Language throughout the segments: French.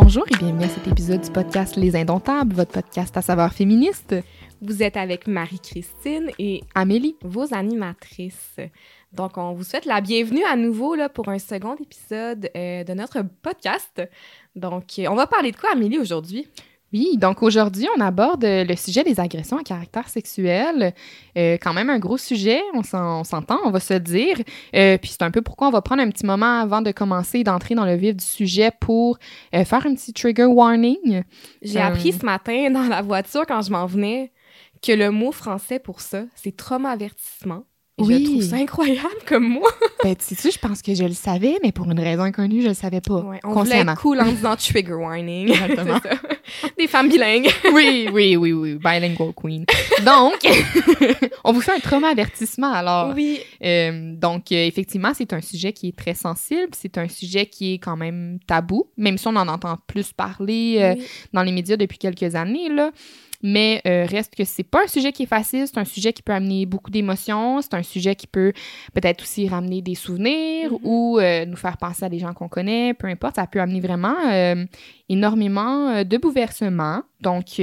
Bonjour et bienvenue à cet épisode du podcast Les Indomptables, votre podcast à savoir féministe. Vous êtes avec Marie-Christine et Amélie, vos animatrices. Donc, on vous souhaite la bienvenue à nouveau là, pour un second épisode euh, de notre podcast. Donc, euh, on va parler de quoi, Amélie, aujourd'hui? Oui, donc aujourd'hui, on aborde euh, le sujet des agressions à caractère sexuel. Euh, quand même un gros sujet, on s'entend, on va se dire. Euh, puis c'est un peu pourquoi on va prendre un petit moment avant de commencer, d'entrer dans le vif du sujet pour faire un petit trigger warning. J'ai appris ce matin dans la voiture quand je m'en venais que le mot français pour ça, c'est trauma Oui. Je trouve ça incroyable comme moi. ben, tu sais, je pense que je le savais, mais pour une raison inconnue, je le savais pas. Ouais, on voulait être cool en disant trigger warning. Exactement. Des femmes bilingues. oui, oui, oui, oui. Bilingual queen. Donc, on vous fait un trauma avertissement, alors. Oui. Euh, donc, euh, effectivement, c'est un sujet qui est très sensible. C'est un sujet qui est quand même tabou, même si on en entend plus parler euh, dans les médias depuis quelques années, là. Mais euh, reste que c'est pas un sujet qui est facile, c'est un sujet qui peut amener beaucoup d'émotions, c'est un sujet qui peut peut-être aussi ramener des souvenirs mm-hmm. ou euh, nous faire penser à des gens qu'on connaît, peu importe, ça peut amener vraiment euh, énormément de bouleversements. Donc,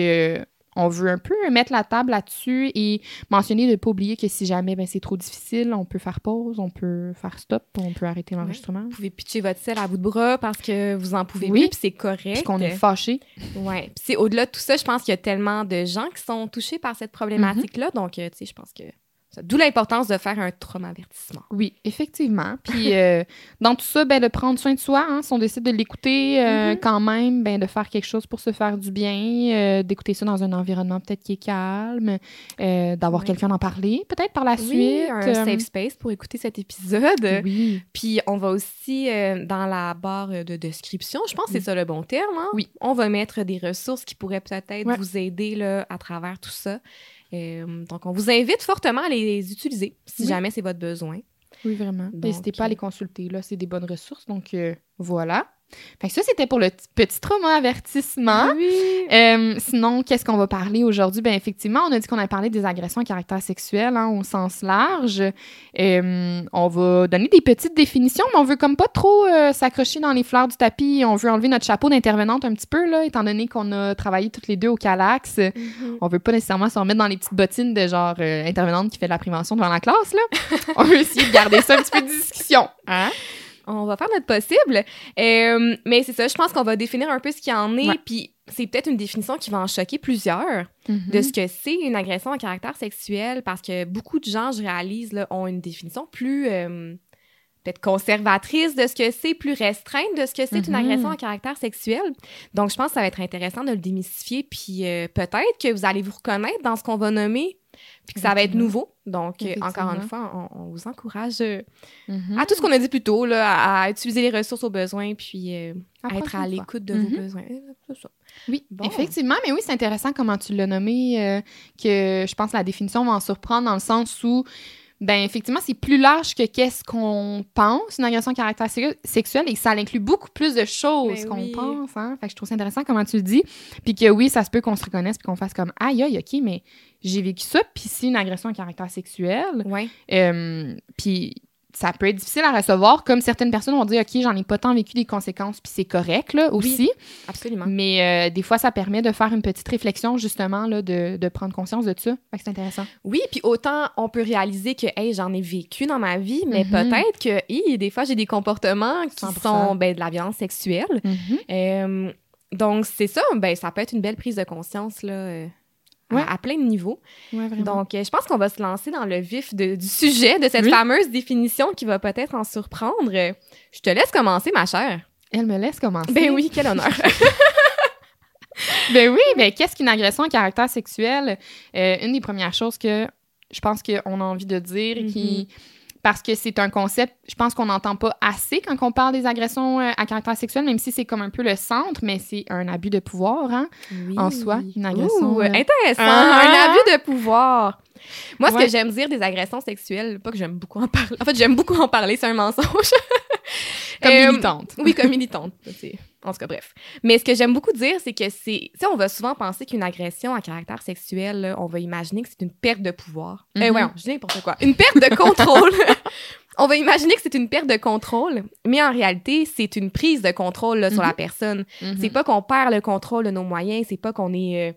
on veut un peu mettre la table là-dessus et mentionner de ne pas oublier que si jamais ben, c'est trop difficile, on peut faire pause, on peut faire stop, on peut arrêter l'enregistrement. Vous pouvez pitcher votre sel à bout de bras parce que vous en pouvez oui. puis c'est correct. Puis qu'on est fâché. Ouais. Puis c'est au-delà de tout ça, je pense qu'il y a tellement de gens qui sont touchés par cette problématique-là. Donc, euh, tu sais, je pense que D'où l'importance de faire un trauma-avertissement. Oui, effectivement. Puis euh, dans tout ça, ben, de prendre soin de soi, hein, si on décide de l'écouter euh, mm-hmm. quand même, ben, de faire quelque chose pour se faire du bien, euh, d'écouter ça dans un environnement peut-être qui est calme, d'avoir quelqu'un d'en parler, peut-être par la oui, suite. un safe space pour écouter cet épisode. Oui. Puis on va aussi, dans la barre de description, je pense que c'est ça le bon terme, hein? Oui. On va mettre des ressources qui pourraient peut-être vous aider là, à travers tout ça. Euh, donc, on vous invite fortement à les utiliser si jamais c'est votre besoin. Oui, vraiment. N'hésitez pas à les consulter. Là, c'est des bonnes ressources. Donc, euh, voilà. Fait que ça, c'était pour le petit trauma avertissement. Oui. Euh, sinon, qu'est-ce qu'on va parler aujourd'hui? Bien, effectivement, on a dit qu'on a parlé des agressions à caractère sexuel hein, au sens large. Euh, on va donner des petites définitions, mais on veut comme pas trop euh, s'accrocher dans les fleurs du tapis. On veut enlever notre chapeau d'intervenante un petit peu, là, étant donné qu'on a travaillé toutes les deux au Calax. Mm-hmm. On veut pas nécessairement se remettre dans les petites bottines de genre intervenante qui fait de la prévention devant la classe, là. on veut essayer de garder ça un petit peu de discussion. Hein? On va faire notre possible. Euh, mais c'est ça, je pense qu'on va définir un peu ce qu'il y en est, puis c'est peut-être une définition qui va en choquer plusieurs mm-hmm. de ce que c'est une agression à caractère sexuel, parce que beaucoup de gens, je réalise, là, ont une définition plus euh, peut-être conservatrice de ce que c'est, plus restreinte de ce que c'est une mm-hmm. agression à caractère sexuel. Donc, je pense que ça va être intéressant de le démystifier, puis euh, peut-être que vous allez vous reconnaître dans ce qu'on va nommer puis que ça va être nouveau. Donc, euh, encore une fois, on, vous encourage euh, mm-hmm. à tout ce qu'on a dit plus tôt, là, à, utiliser les ressources aux besoins, puis euh, à être à l'écoute de vos mm-hmm. besoins. Ça. Oui, effectivement, mais oui, c'est intéressant comment tu l'as nommé, que je pense que la définition va en surprendre dans le sens où ben effectivement, c'est plus large que qu'est-ce qu'on pense, une agression de caractère sexuel, et ça inclut beaucoup plus de choses ben qu'on pense. Hein? Fait que je trouve ça intéressant comment tu le dis. Puis que oui, ça se peut qu'on se reconnaisse puis qu'on fasse comme aïe, aïe, ok, mais j'ai vécu ça, puis c'est une agression de caractère sexuel. Ouais. Euh, puis ça peut être difficile à recevoir, comme certaines personnes vont dire, OK, j'en ai pas tant vécu des conséquences, puis c'est correct, là, aussi. absolument. Mais euh, des fois, ça permet de faire une petite réflexion, justement, là, de, de prendre conscience de ça. C'est intéressant. Oui, puis autant on peut réaliser que, hey, j'en ai vécu dans ma vie, mais mm-hmm. peut-être que, hey, des fois, j'ai des comportements qui sont, ben, de la violence sexuelle. Mm-hmm. Euh, donc, c'est ça, ben, ça peut être une belle prise de conscience, là. Euh, à, plein de niveaux. Donc, euh, je pense qu'on va se lancer dans le vif du sujet de cette fameuse définition qui va peut-être en surprendre. Je te laisse commencer, ma chère. Elle me laisse commencer. Ben oui, quel honneur. ben oui, ben qu'est-ce qu'une agression à caractère sexuel? Euh, une des premières choses que je pense qu'on a envie de dire, qui mm-hmm parce que c'est un concept, je pense qu'on n'entend pas assez quand on parle des agressions euh, à caractère sexuel, même si c'est comme un peu le centre, mais c'est un abus de pouvoir, hein, en soi, une agression. Euh, intéressant, ah! un abus de pouvoir. Moi, ce que j'aime dire des agressions sexuelles, pas que j'aime beaucoup en parler, en fait, j'aime beaucoup en parler, c'est un mensonge. comme euh, militante. Oui, comme militante. En tout cas, bref. Mais ce que j'aime beaucoup dire, c'est que c'est. Tu sais, on va souvent penser qu'une agression à caractère sexuel, on va imaginer que c'est une perte de pouvoir. Mm -hmm. euh, ouais, je dis n'importe quoi. Une perte de contrôle. on va imaginer que c'est une perte de contrôle, mais en réalité, c'est une prise de contrôle là, sur la Mhm. personne. Mhm. C'est pas qu'on perd le contrôle de nos moyens, c'est pas qu'on est... euh,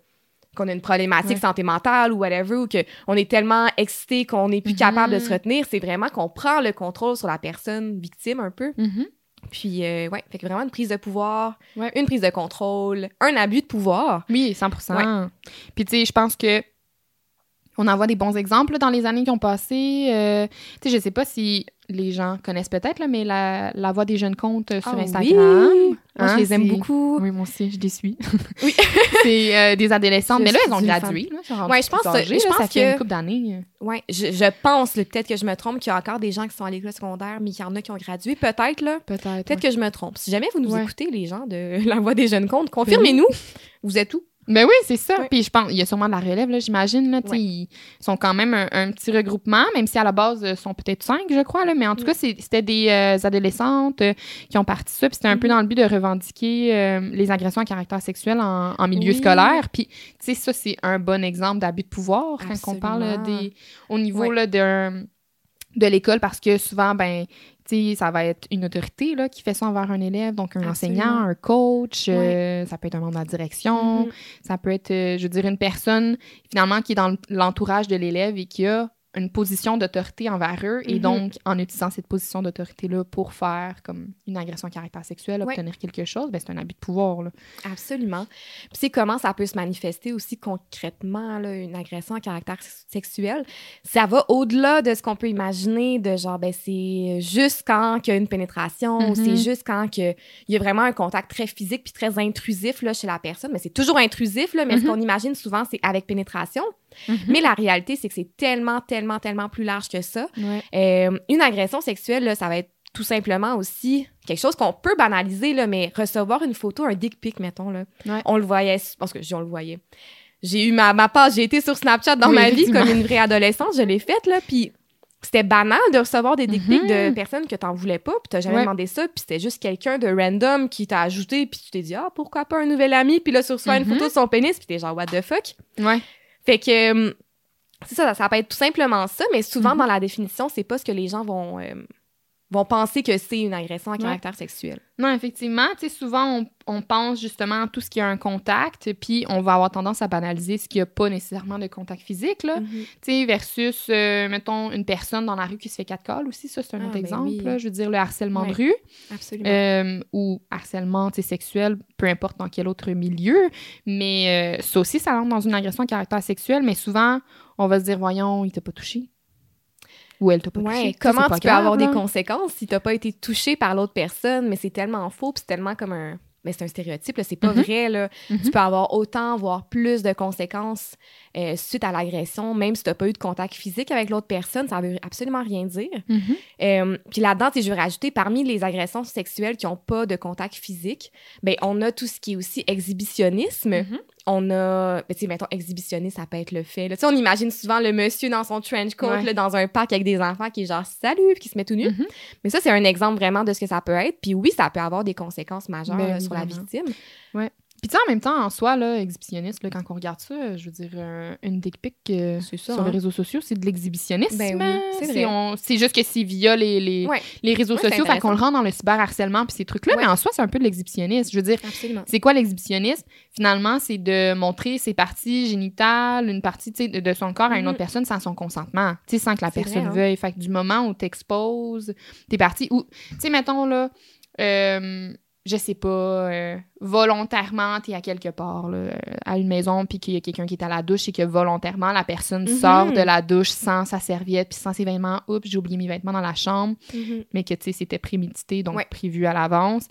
qu'on a une problématique Ouais. santé mentale ou whatever, ou qu'on est tellement excité qu'on n'est plus capable de se retenir. C'est vraiment qu'on prend le contrôle sur la personne victime un peu. Mhm. Puis, euh, ouais, fait que vraiment une prise de pouvoir, Ouais. une prise de contrôle, un abus de pouvoir. Oui, 100% Puis, tu sais, je pense que on en voit des bons exemples là, dans les années qui ont passé. Euh, tu sais, je sais pas si les gens connaissent peut-être, là, mais la, la voix des jeunes comptes euh, sur Ah Instagram. oui! Moi, je les aime beaucoup. Oui, moi aussi, je les suis. Oui. c'est euh, des adolescentes. Je mais là, elles ont gradué. Ouais, je pense âgées, je là, pense ça fait que- une couple d'années. Ouais, je, je pense, peut-être que je me trompe, qu'il y a encore des gens qui sont à l'école secondaire, mais qu'il y en a qui ont gradué. Peut-être, là. Peut-être. Peut-être que je me trompe. Si jamais vous nous Ouais. écoutez, les gens de la voix des jeunes comptes, confirmez-nous. Vous êtes où? Ben oui, c'est ça. Puis je pense, il y a sûrement de la relève, là, j'imagine. Là, Ouais. Ils sont quand même un, un petit regroupement, même si à la base, ils sont peut-être cinq, je crois. Là, mais en tout Mm. cas, c'était des euh, adolescentes euh, qui ont parti ça. Puis c'était un peu Mhm. dans le but de revendiquer euh, les agressions à caractère sexuel en, en milieu Oui. scolaire. Puis, tu sais, ça, c'est un bon exemple d'abus de pouvoir quand on parle euh, des, au niveau là, de, de l'école, parce que souvent, ben, sais, ça va être une autorité là, qui fait ça envers un élève, donc un Absolument. enseignant, un coach, euh, ça peut être un membre de la direction, Mhm. ça peut être, euh, je veux dire, une personne finalement qui est dans l'entourage de l'élève et qui a une position d'autorité envers eux et Mhm. donc en utilisant cette position d'autorité-là pour faire comme une agression à caractère sexuel, Ouais. obtenir quelque chose, ben, c'est un abus de pouvoir. Là. Absolument. Puis c'est comment ça peut se manifester aussi concrètement, là, une agression à caractère sexuel. Ça va au-delà de ce qu'on peut imaginer, de genre, ben c'est juste quand il y a une pénétration, ou Mhm. c'est juste quand que il y a vraiment un contact très physique puis très intrusif là, chez la personne. Mais c'est toujours intrusif, là, mais ce Mhm. qu'on imagine souvent, c'est avec pénétration. Mais la réalité, c'est que c'est tellement, tellement, tellement plus large que ça. Ouais. Euh, une agression sexuelle, là, ça va être tout simplement aussi quelque chose qu'on peut banaliser, là, mais recevoir une photo, un dick pic, mettons, là, Ouais. on le voyait, parce que on le voyait. J'ai eu ma, ma page, j'ai été sur Snapchat dans Oui, ma vie comme une vraie adolescente, je l'ai faite, là, puis c'était banal de recevoir des dick pics de Mhm. personnes que t'en voulais pas, puis t'as jamais Ouais. demandé ça, puis c'était juste quelqu'un de random qui t'a ajouté, puis tu t'es dit « Ah, pourquoi pas un nouvel ami? » Puis là, tu reçois une Mhm. photo de son pénis, puis t'es genre « What the fuck? » Ouais. Fait que euh, c'est ça, ça peut être tout simplement ça, mais souvent Mhm. dans la définition, c'est pas ce que les gens vont, euh, vont penser que c'est une agression à Ouais. caractère sexuel. Non, effectivement, tu sais, souvent, on, on pense justement à tout ce qui a un contact, puis on va avoir tendance à banaliser ce qui n'a pas nécessairement de contact physique, là. Mhm. Tu sais, versus, euh, mettons, une personne dans la rue qui se fait quatre calls aussi, ça, c'est un Ah, autre ben exemple, oui. là. Je veux dire, le harcèlement de rue, Absolument. euh, ou harcèlement, tu sais, sexuel, peu importe dans quel autre milieu, mais ça aussi, ça rentre dans une agression à caractère sexuel, mais souvent, on va se dire, voyons, il t'a pas touché. Ou elle t'a pas touché. Ouais, Tu comment pas tu peux avoir là. des conséquences si t'as pas été touché par l'autre personne, mais c'est tellement faux, puis c'est tellement comme un... Mais c'est un stéréotype, là, c'est pas Mhm. vrai, là. Mhm. Tu peux avoir autant, voire plus de conséquences euh, suite à l'agression, même si t'as pas eu de contact physique avec l'autre personne, ça veut absolument rien dire. Mhm. Euh, puis là-dedans, tu je veux rajouter, parmi les agressions sexuelles qui n'ont pas de contact physique, ben, on a tout ce qui est aussi exhibitionnisme. On a, ben, tu sais, mettons, exhibitionniste, ça peut être le fait. Tu sais, on imagine souvent le monsieur dans son trench coat, Ouais. là, dans un parc avec des enfants qui est genre « salut », puis qui se met tout nu. Mhm. Mais ça, c'est un exemple vraiment de ce que ça peut être. Puis oui, ça peut avoir des conséquences majeures Ben, là, sur la victime. Puis tu sais, en même temps, en soi, là, exhibitionniste, là, quand on regarde ça, je veux dire, euh, une dick pic euh, ça, sur les hein. réseaux sociaux, c'est de l'exhibitionnisme. Ben oui, c'est on- juste que c'est via les, les, Ouais, les réseaux Ouais, sociaux, fait qu'on le rend dans le cyberharcèlement puis ces trucs-là, Ouais. mais en soi, c'est un peu de l'exhibitionnisme. Je veux dire, c'est quoi l'exhibitionnisme? Finalement, c'est de montrer ses parties génitales, une partie de, de son corps à une Mhm. autre personne sans son consentement, tu sais, sans que la personne vrai, hein. veuille. Fait que du moment où t'exposes tes parties, ou, tu sais, mettons là, euh, je sais pas, euh, volontairement, t'es à quelque part, là, à une maison, puis qu'il y a quelqu'un qui est à la douche et que volontairement, la personne Mhm. sort de la douche sans sa serviette, puis sans ses vêtements. Oups, j'ai oublié mes vêtements dans la chambre Mhm. mais que tu sais c'était prémédité donc Ouais. prévu à l'avance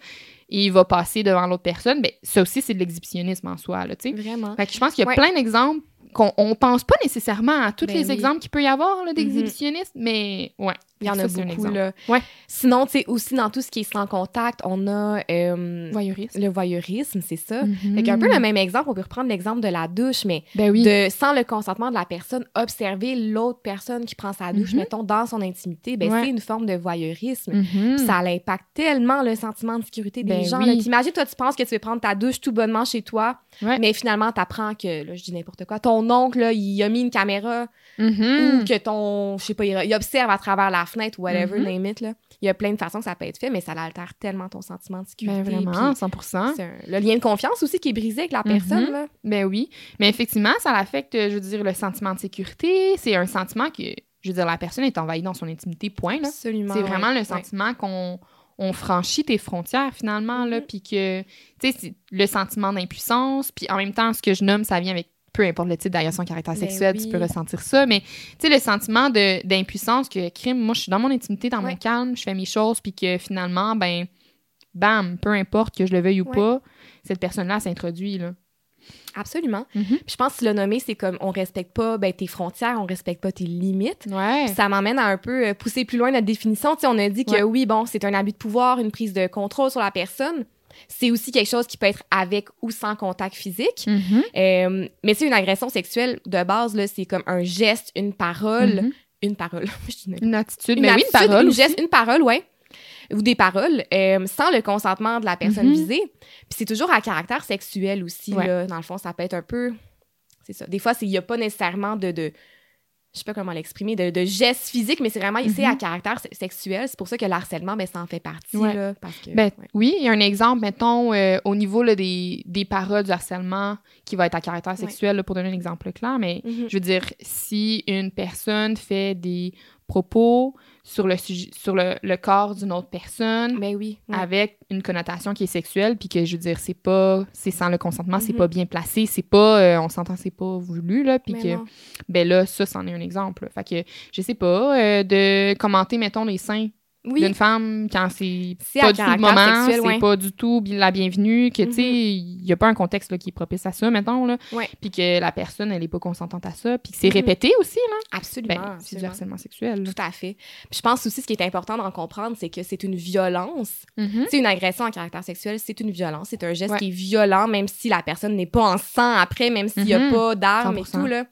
et il va passer devant l'autre personne ben ça aussi c'est de l'exhibitionnisme en soi là tu sais Vraiment. fait que je pense qu'il y a Ouais. plein d'exemples qu'on on pense pas nécessairement à tous Ben les oui. Mhm. exemples qu'il peut y avoir là, d'exhibitionnisme mais ouais Il y en Ça, a un beaucoup, là. Ouais. Sinon, tu sais, aussi dans tout ce qui est sans contact, on a euh, voyeurisme le voyeurisme, c'est ça. Mhm. Fait qu'un peu le même exemple, on peut reprendre l'exemple de la douche, mais ben oui de, sans le consentement de la personne, observer l'autre personne qui prend sa douche, Mhm. mettons, dans son intimité, ben Ouais. c'est une forme de voyeurisme. Mhm. Puis Ça impacte tellement le sentiment de sécurité des Ben gens. oui. T'imagines, toi, tu penses que tu veux prendre ta douche tout bonnement chez toi, Ouais. mais finalement, t'apprends que, là, je dis n'importe quoi, ton oncle, là, il a mis une caméra Mhm. ou que ton, je sais pas, il, il observe à travers la fenêtre, whatever, Mhm. name it, là. Il y a plein de façons que ça peut être fait, mais ça altère tellement ton sentiment de sécurité. Ben vraiment, puis 100 c'est un- le lien de confiance aussi qui est brisé avec la Mhm. personne, là. Ben oui. Mais effectivement, ça affecte, je veux dire, le sentiment de sécurité. C'est un sentiment que, je veux dire, la personne est envahie dans son intimité, point. Là. Absolument. C'est vraiment ouais. le Ouais. sentiment qu'on on franchit tes frontières, finalement, là, Mhm. puis que, tu sais, c'est le sentiment d'impuissance, puis en même temps, ce que je nomme, ça vient avec peu importe le type d'agression caractère Ben sexuel, tu peux ressentir ça, mais, tu sais, le sentiment d'impuissance que, crime, moi, je suis dans mon intimité, dans mon calme, je fais mes choses, puis que, finalement, ben, bam, peu importe que je le veuille ou Ouais. pas, cette personne-là s'introduit, là. Absolument. Mhm. Puis je pense que le nommer, c'est comme on respecte pas ben, tes frontières, on respecte pas tes limites. Ouais. Puis ça m'amène à un peu euh, pousser plus loin notre définition. Tu sais, on a dit que Ouais. oui, bon, c'est un abus de pouvoir, une prise de contrôle sur la personne. C'est aussi quelque chose qui peut être avec ou sans contact physique. Mhm. Euh, mais c'est une agression sexuelle de base, là, c'est comme un geste, une parole, Mhm. une parole. Une attitude, une mais oui, une attitude, parole une aussi. geste, une parole, ouais, ou des paroles, euh, sans le consentement de la personne Mhm. visée. Puis c'est toujours à caractère sexuel aussi, Ouais. là. Dans le fond, ça peut être un peu... C'est ça. Des fois, il n'y a pas nécessairement de... de je sais pas comment l'exprimer, de, de gestes physiques, mais c'est vraiment ici Mhm. à caractère se- sexuel. C'est pour ça que l'harcèlement, ben, ça en fait partie, Ouais. là, parce que... Ben, ouais. Oui, il y a un exemple, mettons, euh, au niveau là, des, des paroles du harcèlement qui va être à caractère Ouais. sexuel, là, pour donner un exemple clair, mais Mhm. je veux dire, si une personne fait des propos sur le, sujet, sur le, le corps d'une autre personne Ben oui. avec une connotation qui est sexuelle, puis que, je veux dire, c'est pas, c'est sans le consentement, c'est Mhm. pas bien placé, c'est pas, euh, on s'entend, c'est pas voulu, là, puis Mais que, non. ben là, ça, c'en est un exemple. là. Fait que, je sais pas, euh, de commenter, mettons, les seins Oui. d'une femme quand c'est pas à du tout le moment, c'est ouais. pas du tout la bienvenue, que tu sais, il y a pas un contexte là, qui est propice à ça, mettons, là, puis que la personne, elle est pas consentante à ça, puis que c'est Mhm. répété aussi, là. Absolument. Ben, c'est du harcèlement sexuel. là. Tout à fait. Puis je pense aussi, ce qui est important d'en comprendre, c'est que c'est une violence. Mhm. C'est une agression en caractère sexuel, c'est une violence. C'est un geste Ouais. qui est violent, même si la personne n'est pas en sang après, même s'il n'y a pas d'armes et 100%. tout. là.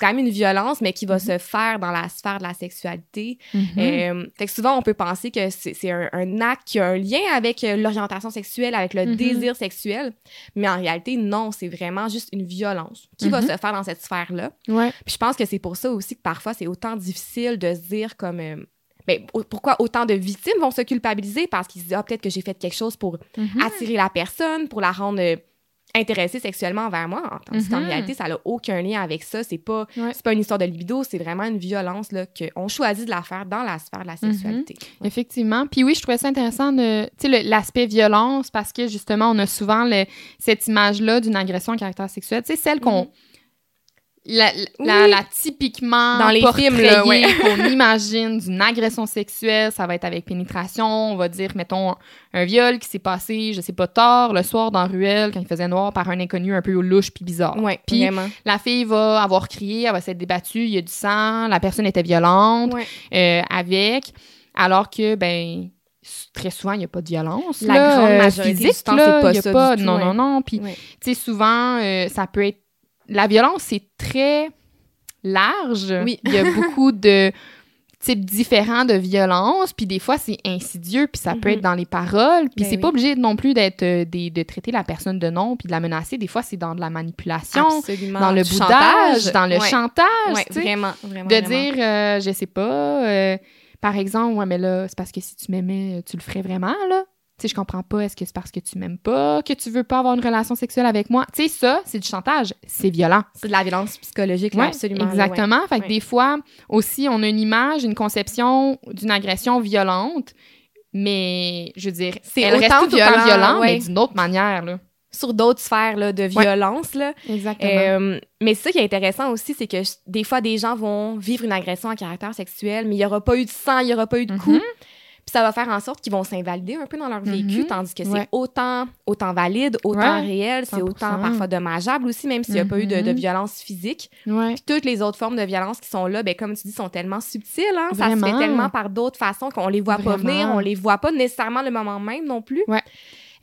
C'est quand même une violence, mais qui va Mhm. se faire dans la sphère de la sexualité. Euh, fait que souvent, on peut penser que c'est un, un acte qui a un lien avec euh, l'orientation sexuelle, avec le Mhm. désir sexuel. Mais en réalité, non, c'est vraiment juste une violence qui va Mhm. se faire dans cette sphère-là. Ouais. Puis je pense que c'est pour ça aussi que parfois c'est autant difficile de se dire comme. euh, ben, pourquoi autant de victimes vont se culpabiliser? Parce qu'ils se disent, ah, peut-être que j'ai fait quelque chose pour attirer la personne, pour la rendre intéressée sexuellement envers moi. Tandis qu'en Mhm. réalité, ça n'a aucun lien avec ça. C'est pas, Ouais. c'est pas une histoire de libido, c'est vraiment une violence là, qu'on choisit de la faire dans la sphère de la Mhm. sexualité. Ouais. Effectivement. Puis oui, je trouvais ça intéressant de, l'aspect violence parce que justement, on a souvent le- cette image-là d'une agression à caractère sexuel. Sais, celle qu'on. Mhm. La, la, Oui. la typiquement Dans les films, ouais. qu'on imagine d'une agression sexuelle, ça va être avec pénétration, on va dire, mettons, un viol qui s'est passé, je sais pas, tard, le soir dans ruelle, quand il faisait noir, par un inconnu un peu louche puis bizarre. Ouais, Puis. La fille va avoir crié, elle va s'être débattue, il y a du sang, la personne était violente Ouais. euh, avec, alors que, ben, très souvent, il n'y a pas de violence. La là, grande majorité physique, du temps, c'est pas il y a ça pas, du tout, Non, ouais. non, non. Puis, Ouais. tu sais, souvent, euh, ça peut être. La violence, c'est très large. Oui. Il y a beaucoup de types différents de violence, puis des fois, c'est insidieux, puis ça peut Mhm. être dans les paroles, puis Ben c'est oui. pas obligé non plus d'être euh, de traiter la personne de nom, puis de la menacer. Des fois, c'est dans de la manipulation, Absolument. dans le Du boudage, dans le Ouais. chantage, Ouais, vraiment, vraiment. de vraiment. dire, euh, je sais pas, euh, par exemple, ouais, mais là, c'est parce que si tu m'aimais, tu le ferais vraiment, là. Sais, je comprends pas, est-ce que c'est parce que tu m'aimes pas, que tu veux pas avoir une relation sexuelle avec moi? Tu sais, ça, c'est du chantage, c'est violent. C'est de la violence psychologique, là, Ouais, absolument. là, ouais. Exactement. Fait que Ouais. des fois, aussi, on a une image, une conception d'une agression violente, mais je veux dire, C'est elle reste autant tout violent, ouais. mais d'une autre manière, là. Sur d'autres sphères là, de violence, là. Exactement. Euh, mais ça qui est intéressant aussi, c'est que des fois, des gens vont vivre une agression à caractère sexuel, mais il n'y aura pas eu de sang, il n'y aura pas eu de coup. Mhm. Puis ça va faire en sorte qu'ils vont s'invalider un peu dans leur vécu, Mhm. tandis que c'est Ouais. autant, autant valide, autant Ouais, réel, c'est 100%. autant parfois dommageable aussi, même s'il n'y a pas eu de, de Mhm. violence physique. Ouais. Puis toutes les autres formes de violence qui sont là, ben, comme tu dis, sont tellement subtiles. Hein? Ça se fait tellement par d'autres façons qu'on les voit pas venir, on les voit pas nécessairement le moment même non plus. Ouais.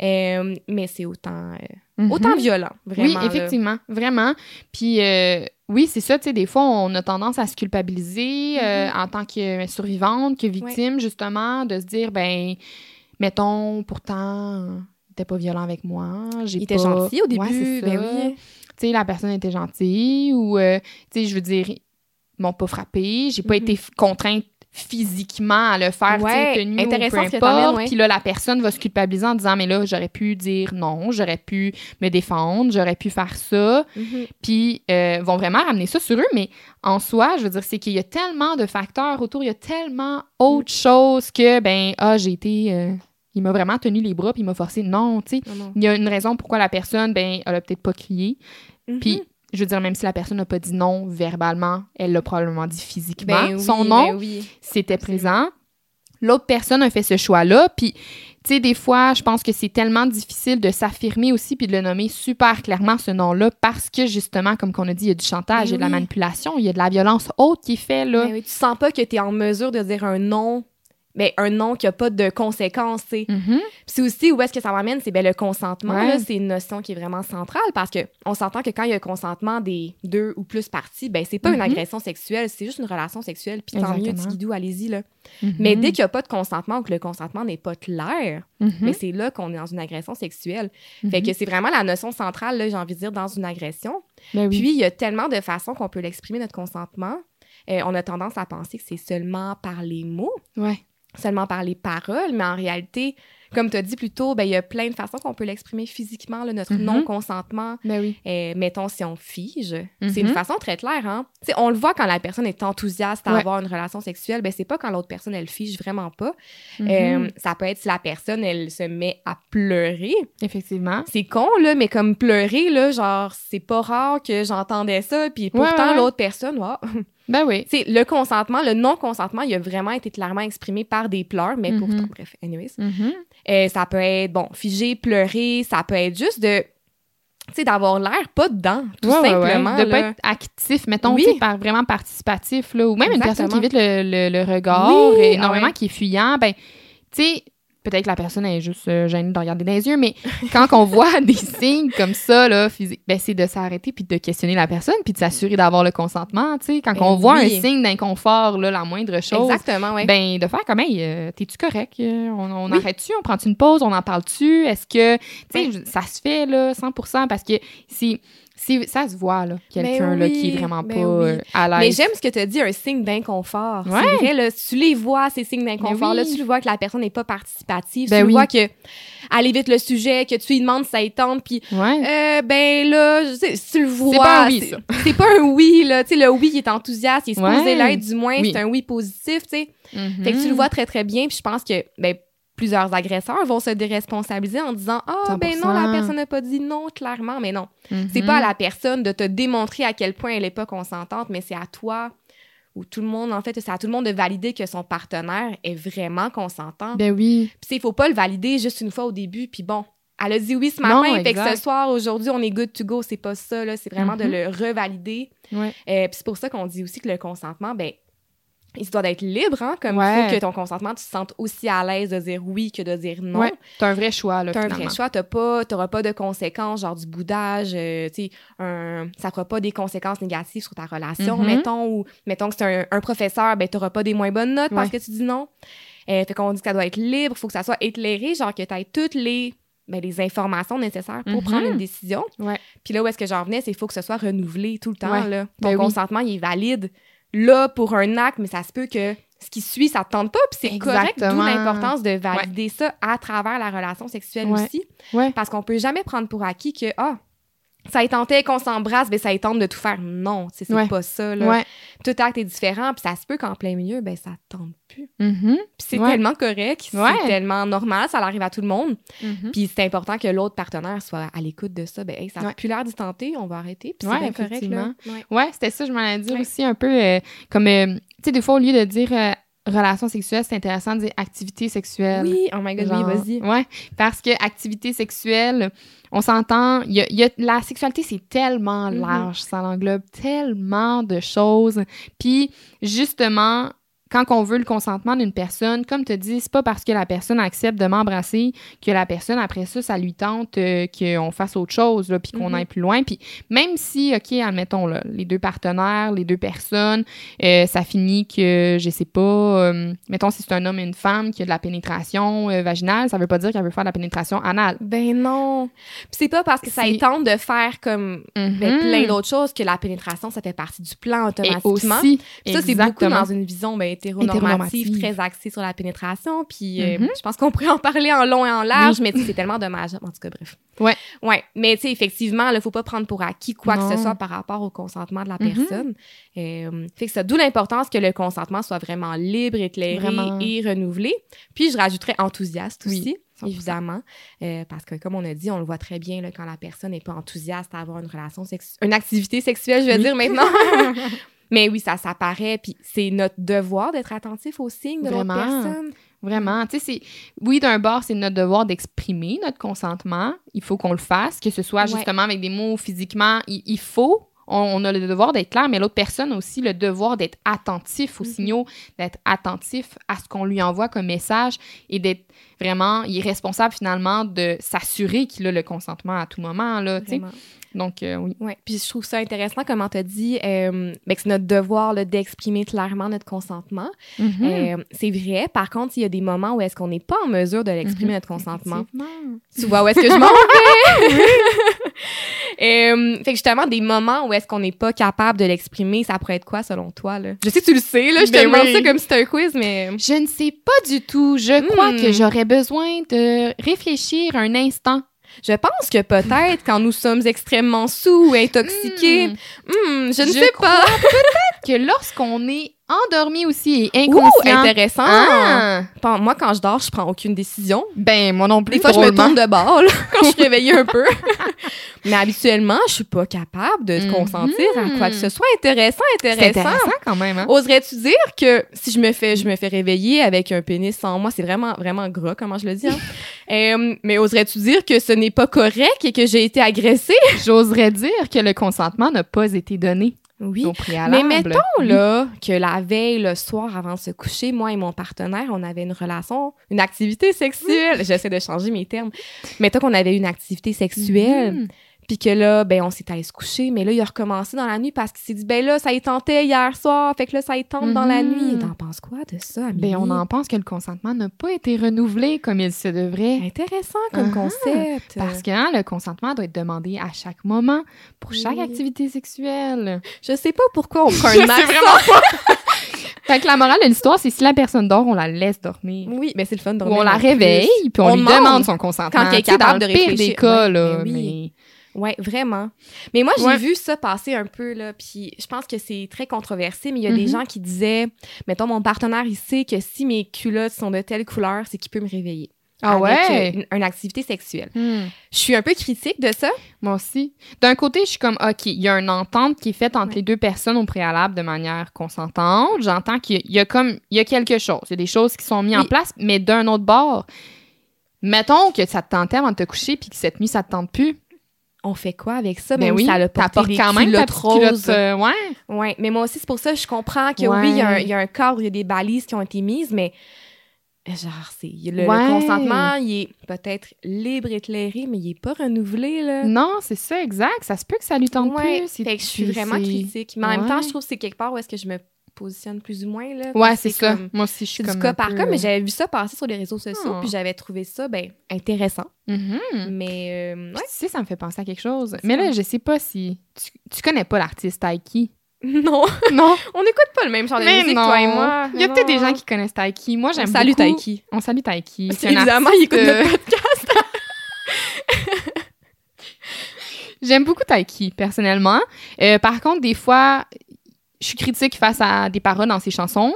Euh, mais c'est autant, euh, Mhm. autant violent, vraiment. Oui, là. effectivement, vraiment. Puis euh, oui, c'est ça, tu sais, des fois, on a tendance à se culpabiliser euh, Mhm. en tant que survivante, que victime, justement, de se dire, ben, mettons, pourtant, il était pas violent avec moi. j'ai Il était pas- gentil au début, Ouais, ben oui. Tu sais, la personne était gentille ou, euh, tu sais, je veux dire, ils m'ont pas frappé, j'ai pas Mhm. été contrainte physiquement à le faire, Ouais, tu sais, tenu intéressant ou peu importe. Puis là, la personne va se culpabiliser en disant, mais là, j'aurais pu dire non, j'aurais pu me défendre, j'aurais pu faire ça. Mhm. Puis euh, vont vraiment ramener ça sur eux, mais en soi, je veux dire, c'est qu'il y a tellement de facteurs autour, il y a tellement autre chose que, ben, ah, j'ai été... euh, il m'a vraiment tenu les bras, puis il m'a forcé. Non, tu sais, non. il y a une raison pourquoi la personne, ben, elle a peut-être pas crié. Mhm. Puis, je veux dire, même si la personne n'a pas dit non verbalement, elle l'a probablement dit physiquement. Ben oui, Son nom, ben oui. c'était présent. L'autre personne a fait ce choix-là. Puis, tu sais, des fois, je pense que c'est tellement difficile de s'affirmer aussi puis de le nommer super clairement, ce nom-là, parce que justement, comme qu'on a dit, il y a du chantage, il y a de la Ben manipulation, il y a de la violence haute qui est faite, là. Oui, tu sens pas que tu es en mesure de dire un nom, mais un nom qui a pas de conséquences. Mhm. Puis c'est aussi où est-ce que ça m'amène, c'est ben, le consentement. Ouais. C'est une notion qui est vraiment centrale parce que on s'entend que quand il y a consentement des deux ou plus parties, ben c'est pas une Mhm. agression sexuelle, c'est juste une relation sexuelle. Puis tant mieux, guidou, allez-y. Là. Mhm. Mais dès qu'il n'y a pas de consentement ou que le consentement n'est pas clair, mais c'est là qu'on est dans une agression sexuelle. Fait que c'est vraiment la notion centrale, là, j'ai envie de dire, dans une agression. Ben oui. Puis, il y a tellement de façons qu'on peut l'exprimer, notre consentement. Euh, on a tendance à penser que c'est seulement par les mots, Ouais. Seulement par les paroles, mais en réalité, comme tu as dit plus tôt, ben, il y a plein de façons qu'on peut l'exprimer physiquement, là, notre Mhm. non-consentement. Ben oui. Euh, mettons, si on fige, c'est une façon très claire. Hein? On le voit quand la personne est enthousiaste à Ouais. avoir une relation sexuelle, ben, c'est pas quand l'autre personne, elle fige vraiment pas. Mhm. Euh, ça peut être si la personne, elle se met à pleurer. Effectivement. C'est con, là, mais comme pleurer, là, genre, c'est pas rare que j'entendais ça, puis pourtant, ouais, ouais. l'autre personne. Ben oui. Tu sais, le consentement, le non-consentement, il a vraiment été clairement exprimé par des pleurs, mais Mhm. pourtant, bref, anyways. Mhm. Euh, ça peut être, bon, figé, pleurer, ça peut être juste de, tu sais, d'avoir l'air pas dedans, tout Ouais, ouais, ouais. simplement. De pas être actif, mettons, Oui. par vraiment participatif, là, ou même une personne qui évite le, le- le regard Oui, et énormément, ouais. qui est fuyant, ben, tu sais, peut-être que la personne est juste euh, gênée de regarder dans les yeux, mais quand on voit des signes comme ça, là, physique, ben, c'est de s'arrêter puis de questionner la personne puis de s'assurer d'avoir le consentement, tu sais. Quand Ben on voit oui. un signe d'inconfort, là, la moindre chose, Exactement, ouais. ben, de faire comme, hey, euh, t'es-tu correct? Euh, On, on Oui. arrête-tu? On prend une pause? On en parle-tu? Est-ce que, tu sais, je- ça se fait, là, 100% parce que c'est- ça se voit, là, quelqu'un, là, qui est vraiment pas oui. euh, à l'aise. Mais j'aime ce que tu as dit, un signe d'inconfort. Ouais. C'est vrai, là, tu les vois, ces signes d'inconfort. Là, tu le vois que la personne n'est pas participative. Ben tu le vois que elle évite le sujet, que tu lui demandes si ça y tente, puis Ouais. euh, ben là, tu le vois. pas un oui, c'est-. C'est pas un oui, là. Tu sais, le oui, il est enthousiaste, il est supposé Ouais. l'être, du moins, c'est un oui positif, tu sais. Mhm. Fait que tu le vois très, très bien, puis je pense que, ben, plusieurs agresseurs vont se déresponsabiliser en disant Ah, ben non, la 100%. personne n'a pas dit non, clairement, mais non. Mhm. C'est pas à la personne de te démontrer à quel point elle est pas consentante, mais c'est à toi ou tout le monde, en fait, c'est à tout le monde de valider que son partenaire est vraiment consentant. Ben oui. Puis il faut pas le valider juste une fois au début, puis bon. Elle a dit oui ce Non, matin, fait que ce soir, aujourd'hui, on est good to go. C'est pas ça, là. C'est vraiment de Mhm. le revalider. Ouais. Euh, puis c'est pour ça qu'on dit aussi que le consentement, ben, doit d'être libre, hein. Comme il Ouais. faut que ton consentement, tu te sentes aussi à l'aise de dire oui que de dire non. Ouais. T'as un vrai choix, là, T'as un vrai choix, t'as pas, t'auras pas de conséquences, genre du boudage, euh, tu sais, ça fera pas des conséquences négatives sur ta relation, Mhm. mettons, ou mettons que c'est un, un professeur, ben t'auras pas des moins bonnes notes parce que tu dis non. Euh, fait qu'on dit que ça doit être libre, faut que ça soit éclairé, genre que t'aies toutes les, ben, les informations nécessaires pour Mhm. prendre une décision. Ouais. Puis là où est-ce que j'en venais, c'est qu'il faut que ce soit renouvelé tout le temps, là. Ton Ben oui. consentement, il est valide là pour un acte, mais ça se peut que ce qui suit, ça te tente pas, puis c'est correct, d'où l'importance de valider ça à travers la relation sexuelle Ouais. aussi. Ouais. Parce qu'on peut jamais prendre pour acquis que, ah, ça y tentait qu'on s'embrasse, ben ça y tente de tout faire. Non, c'est Ouais. pas ça, là. Ouais. Tout acte est différent, puis ça se peut qu'en plein milieu, ben ça te tente plus. Mhm. Puis c'est Ouais. tellement correct, c'est tellement normal, ça arrive à tout le monde. Mhm. Puis c'est important que l'autre partenaire soit à l'écoute de ça. Ben, hey, ça a plus l'air d'y tenter, on va arrêter. Puis c'est bien correct, là. Ouais. C'était ça, je m'en dire Ouais. aussi un peu euh, comme, euh, tu sais, des fois, au lieu de dire euh, relation sexuelle, c'est intéressant de dire activité sexuelle. Oui, oh my god, oui, Genre, vas-y. Ouais, parce que activité sexuelle, on s'entend, il y a, y a- la sexualité, c'est tellement Mhm. large, ça englobe tellement de choses. Puis, justement, quand on veut le consentement d'une personne, comme tu dis, c'est pas parce que la personne accepte de m'embrasser que la personne, après ça, ça lui tente euh, qu'on fasse autre chose, puis qu'on Mhm. aille plus loin. Puis même si, OK, admettons, là, les deux partenaires, les deux personnes, euh, ça finit que, je sais pas, euh, mettons, si c'est un homme et une femme qui a de la pénétration vaginale, ça veut pas dire qu'elle veut faire de la pénétration anale. Ben non. Puis c'est pas parce que ça tente de faire comme ben, Mhm. plein d'autres choses que la pénétration, ça fait partie du plan Et automatiquement. aussi, Puis ça, c'est beaucoup exactement. dans une vision, ben, hétéronormative, très axée sur la pénétration. Puis euh, mm-hmm. je pense qu'on pourrait en parler en long et en large, mais c'est tellement dommage. En tout cas, bref. Ouais. Ouais. Mais tu sais, effectivement, il ne faut pas prendre pour acquis quoi que ce soit par rapport au consentement de la mm-hmm. personne. Euh, fait que ça, d'où l'importance que le consentement soit vraiment libre, éclairé et renouvelé. Puis je rajouterais enthousiaste aussi. Évidemment, euh, parce que comme on a dit, on le voit très bien là, quand la personne n'est pas enthousiaste à avoir une relation sexuelle, une activité sexuelle, je veux dire maintenant. Mais oui, ça s'apparaît, puis c'est notre devoir d'être attentif aux signes de l'autre personne. Vraiment. Tu sais. Oui, d'un bord, c'est notre devoir d'exprimer notre consentement. Il faut qu'on le fasse, que ce soit justement avec des mots physiquement. Il, faut. On, a le devoir d'être clair, mais l'autre personne a aussi le devoir d'être attentif aux mm-hmm. signaux, d'être attentif à ce qu'on lui envoie comme message et d'être vraiment, il est responsable finalement de s'assurer qu'il a le consentement à tout moment, là. Donc, euh, oui. Ouais. Puis je trouve ça intéressant, comment tu as dit, euh, ben, que c'est notre devoir d'exprimer clairement notre consentement. Mm-hmm. Euh, c'est vrai. Par contre, il y a des moments où est-ce qu'on n'est pas en mesure de l'exprimer, mm-hmm. notre consentement. Tu vois où est-ce que je m'en vais? euh, fait que justement, des moments où est-ce qu'on n'est pas capable de l'exprimer, ça pourrait être quoi selon toi? Là? Je sais que tu le sais, là, je te ben demande ça comme si c'était un quiz, mais... Je ne sais pas du tout. Je crois que hmm. j'aurais besoin de réfléchir un instant je pense que peut-être quand nous sommes extrêmement sous ou intoxiqués, hmm. Hmm, je ne sais pas. que lorsqu'on est endormi aussi et inconscient. intéressant. Ah. Moi, quand je dors, je prends aucune décision. Ben, moi non plus. Des fois, je me tourne de bord quand je suis réveillée un peu. Mais habituellement, je suis pas capable de se consentir à quoi que ce soit. Intéressant, intéressant. intéressant quand même. Hein? Oserais-tu dire que si je me fais, je me fais réveiller avec un pénis sans moi, c'est vraiment, vraiment gras, comment je le dis. Hein? Euh, mais oserais-tu dire que ce n'est pas correct et que j'ai été agressée? J'oserais dire que le consentement n'a pas été donné. Oui. Mais mettons là que la veille, le soir, avant de se coucher, moi et mon partenaire, on avait une relation, une activité sexuelle. J'essaie de changer mes termes. Mettons qu'on avait une activité sexuelle. Mm-hmm. Puis que là, ben, on s'est allé se coucher, mais là, il a recommencé dans la nuit parce qu'il s'est dit, ben là, ça y tentait hier soir, fait que là, ça y tente dans la nuit. Mm-hmm. T'en penses quoi de ça, Amélie? Ben, on en pense que le consentement n'a pas été renouvelé comme il se devrait. Intéressant comme concept. Parce que hein, le consentement doit être demandé à chaque moment pour chaque activité sexuelle. Je sais pas pourquoi on prend un vraiment pas. Fait que la morale de l'histoire, c'est si la personne dort, on la laisse dormir. Oui, mais c'est le fun de dormir. Ou on la réveille, puis on, lui demande son consentement. Quand elle est capable de réfléchir. des cas, là. mais... Oui, vraiment. Mais moi, j'ai vu ça passer un peu, là, puis je pense que c'est très controversé, mais il y a des mhm. gens qui disaient, mettons, mon partenaire, il sait que si mes culottes sont de telle couleur, c'est qu'il peut me réveiller. Ah ouais? Une, activité sexuelle. Hmm. Je suis un peu critique de ça. Moi aussi. D'un côté, je suis comme, OK, il y a une entente qui est faite entre les deux personnes au préalable de manière consentante. J'entends qu'il y, a comme, il y a quelque chose. Il y a des choses qui sont mises en place, mais d'un autre bord, mettons que ça te tentait avant de te coucher puis que cette nuit, ça te tente plus on fait quoi avec ça? Ben mais oui, ça a quand même ta rose. Euh, ouais. ouais. Mais moi aussi, c'est pour ça que je comprends que oui, il y, a un cadre, il y a des balises qui ont été mises, mais genre, c'est le, consentement, il est peut-être libre, éclairé, mais il est pas renouvelé, là. Non, c'est ça, exact. Ça se peut que ça lui tente plus. Fait que je suis vraiment critique. Mais en même temps, je trouve que c'est quelque part où est-ce que je me positionne plus ou moins. Là, ouais, c'est ça. Moi aussi, je suis comme. du cas par cas, mais euh, j'avais vu ça passer sur les réseaux sociaux, ah. puis j'avais trouvé ça ben, intéressant. Mm-hmm. Mais. Euh, tu sais, ça me fait penser à quelque chose. Mais là, je sais pas si. Tu, tu connais pas l'artiste Taiki? Non. Non? On n'écoute pas le même genre de musique, toi et moi. Il y a peut-être des gens qui connaissent Taiki. Moi, j'aime beaucoup. Salut Taiki. On salue Taiki. Évidemment, il écoute notre podcast. J'aime beaucoup Taiki, personnellement. Euh, par contre, des fois, je suis critique face à des paroles dans ses chansons.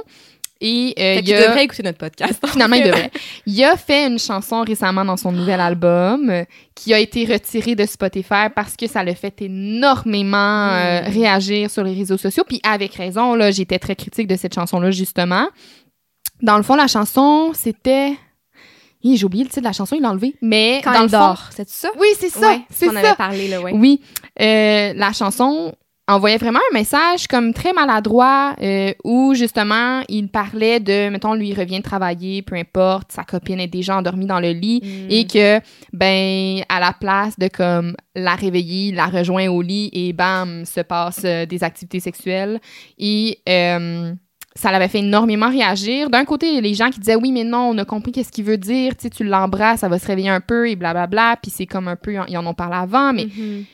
Et euh, il devrait écouter notre podcast. Finalement, il devrait. Il a fait une chanson récemment dans son nouvel album euh, qui a été retirée de Spotify parce que ça l'a fait énormément euh, hmm. réagir sur les réseaux sociaux. Puis avec raison, là, j'étais très critique de cette chanson-là, justement. Dans le fond, la chanson, c'était... J'ai oublié le titre de la chanson, il l'a enlevé. Mais Quand dans le dort, c'est ça? Oui, c'est ça. c'est ça. On avait parlé, là, ouais. Oui. la chanson, envoyait vraiment un message comme très maladroit euh, où justement il parlait de mettons lui il revient de travailler peu importe sa copine est déjà endormie dans le lit mm. et que ben à la place de comme la réveiller la rejoint au lit et bam se passe euh, des activités sexuelles et euh, ça l'avait fait énormément réagir. D'un côté, les gens qui disaient oui, mais non, on a compris qu'est-ce qu'il veut dire, tu sais, tu l'embrasses, ça va se réveiller un peu et blablabla. Puis c'est comme un peu, ils en ont parlé avant, mais mm-hmm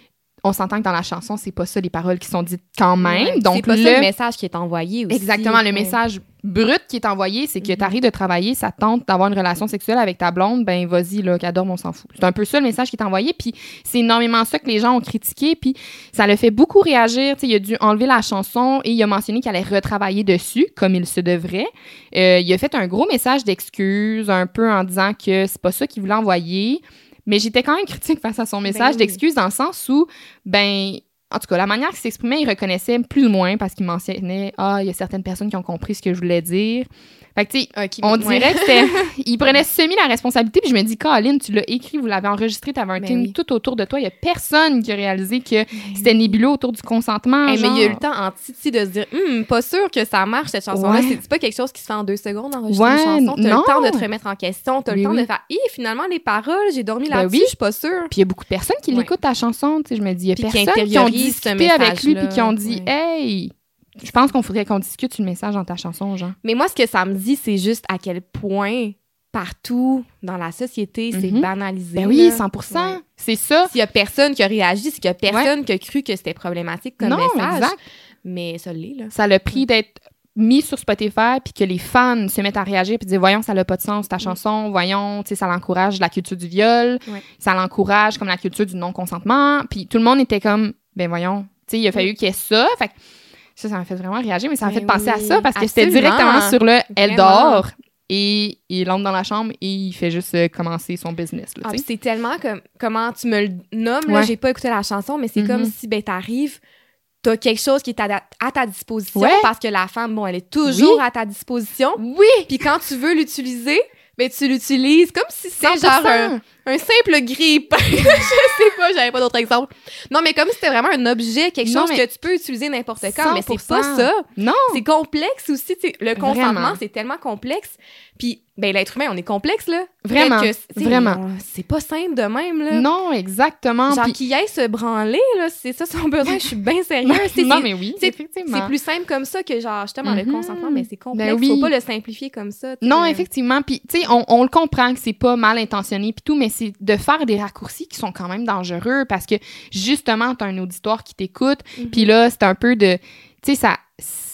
on s'entend que dans la chanson, c'est pas ça les paroles qui sont dites quand même. Donc c'est pas ça le message qui est envoyé aussi. Exactement, le message brut qui est envoyé, c'est que Mhm. t'arrives de travailler, ça te tente d'avoir une relation sexuelle avec ta blonde, ben vas-y, là, qu'elle dorme, on s'en fout. C'est un peu ça le message qui est envoyé, puis c'est énormément ça que les gens ont critiqué, puis ça le fait beaucoup réagir. Tu sais, il a dû enlever la chanson et il a mentionné qu'il allait retravailler dessus, comme il se devrait. Euh, il a fait un gros message d'excuse, un peu en disant que c'est pas ça qu'il voulait envoyer. Mais j'étais quand même critique face à son message oui. d'excuse dans le sens où, ben, en tout cas, la manière qu'il s'exprimait, il reconnaissait plus ou moins parce qu'il mentionnait Ah, il y a certaines personnes qui ont compris ce que je voulais dire. Fait que, tu sais, on ouais. dirait que c'était. il prenait semi la responsabilité, puis je me dis, Caroline, tu l'as écrit, vous l'avez enregistré, tu avais un Ben team oui. tout autour de toi. Il y a personne qui a réalisé que c'était nébuleux autour du consentement. Hey, mais il y a eu le temps en titi de se dire Hum, pas sûr que ça marche cette chanson-là. Ouais. C'est- pas quelque chose qui se fait en deux secondes enregistrer Ouais, une chanson? T'as le temps de te remettre en question. T'as Oui, le temps oui. de faire Hé, finalement, les paroles, j'ai dormi Ben là-dessus, oui. je suis pas sûre. Puis il y a beaucoup de personnes qui l'écoutent ta chanson. Tu sais, je me dis, il y a Puis qui ont discuté avec lui, puis qui ont dit, hey, je pense qu'on faudrait qu'on discute le message dans ta chanson, genre. Mais moi, ce que ça me dit, c'est juste à quel point partout dans la société, c'est Mhm. banalisé. Ben oui, là. 100 Ouais. C'est ça. S'il y a personne qui a réagi, c'est qu'il y a personne qui a cru que c'était problématique comme non, message. exact. Mais ça l'est, là. Ça l'a pris d'être mis sur Spotify puis que les fans se mettent à réagir puis dire voyons ça n'a pas de sens ta chanson voyons tu sais ça l'encourage la culture du viol ça l'encourage comme la culture du non consentement puis tout le monde était comme ben voyons tu sais il a fallu qu'il y ait ça fait que ça ça m'a fait vraiment réagir mais ça m'a Ben fait penser à ça parce que c'était directement sur le elle Vraiment. dort et il entre dans la chambre et il fait juste euh, commencer son business là, Ah, c'est tellement comme comment tu me le nommes là, j'ai pas écouté la chanson, mais c'est comme si ben t'arrives, t'as quelque chose qui est à, à ta disposition Ouais. parce que la femme, bon, elle est toujours Oui. à ta disposition. oui Puis quand tu veux l'utiliser, ben tu l'utilises comme si c'était genre 100%. un, un simple grippe. je sais pas, j'avais pas d'autre exemple. Non, mais comme si c'était vraiment un objet, quelque Non, chose mais que tu peux utiliser n'importe quand, mais c'est 100%. pas ça. non C'est complexe aussi, le consentement, c'est tellement complexe. Puis ben l'être humain, on est complexe là. Vraiment, que, vraiment. C'est pas simple de même là. non exactement Genre Puis- qu'il aille se branler, là, c'est ça son besoin. Je suis bien sérieuse. Non mais oui c'est- effectivement c'est plus simple comme ça que genre justement le Mhm. consentement, mais c'est complexe. Ben oui. Faut pas le simplifier comme ça. Non, effectivement. Puis, tu sais, on, on le comprend que c'est pas mal intentionné puis tout, mais c'est de faire des raccourcis qui sont quand même dangereux parce que, justement, t'as un auditoire qui t'écoute, Mhm. puis là, c'est un peu de... Tu sais, ça,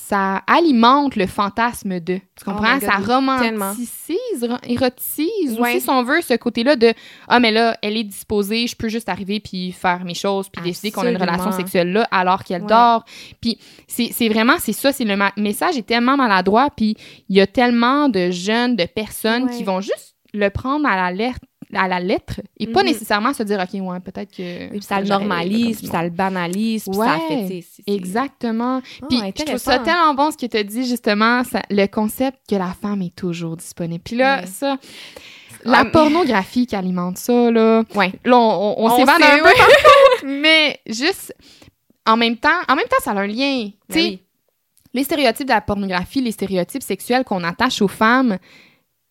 ça alimente le fantasme de... Tu comprends? Oh God, ça romanticise, ro- érotise Ouais. aussi, si on veut, ce côté-là de « Ah, mais là, elle est disposée, je peux juste arriver puis faire mes choses puis décider qu'on a une relation sexuelle là alors qu'elle Ouais. dort. » Puis c'est vraiment, c'est ça, c'est le message est tellement maladroit puis il y a tellement de jeunes, de personnes Ouais. qui vont juste le prendre à la lettre, à la lettre et pas Mhm. nécessairement se dire, OK, ouais, peut-être que... Puis ça le normalise, puis ça le banalise, puis ça Ouais, fait. tu sais, c'est- c'est- Exactement. Ah, Puis je trouve ça tellement bon ce que tu as dit, justement, ça- le concept que la femme est toujours disponible. Puis là, Ouais. ça, la Ah, pornographie qui alimente ça, là, Ouais. là, on, on, on s'évade un peu, contre, mais juste, en même temps, en même temps, ça a un lien. Tu Ben sais, oui. les stéréotypes de la pornographie, les stéréotypes sexuels qu'on attache aux femmes,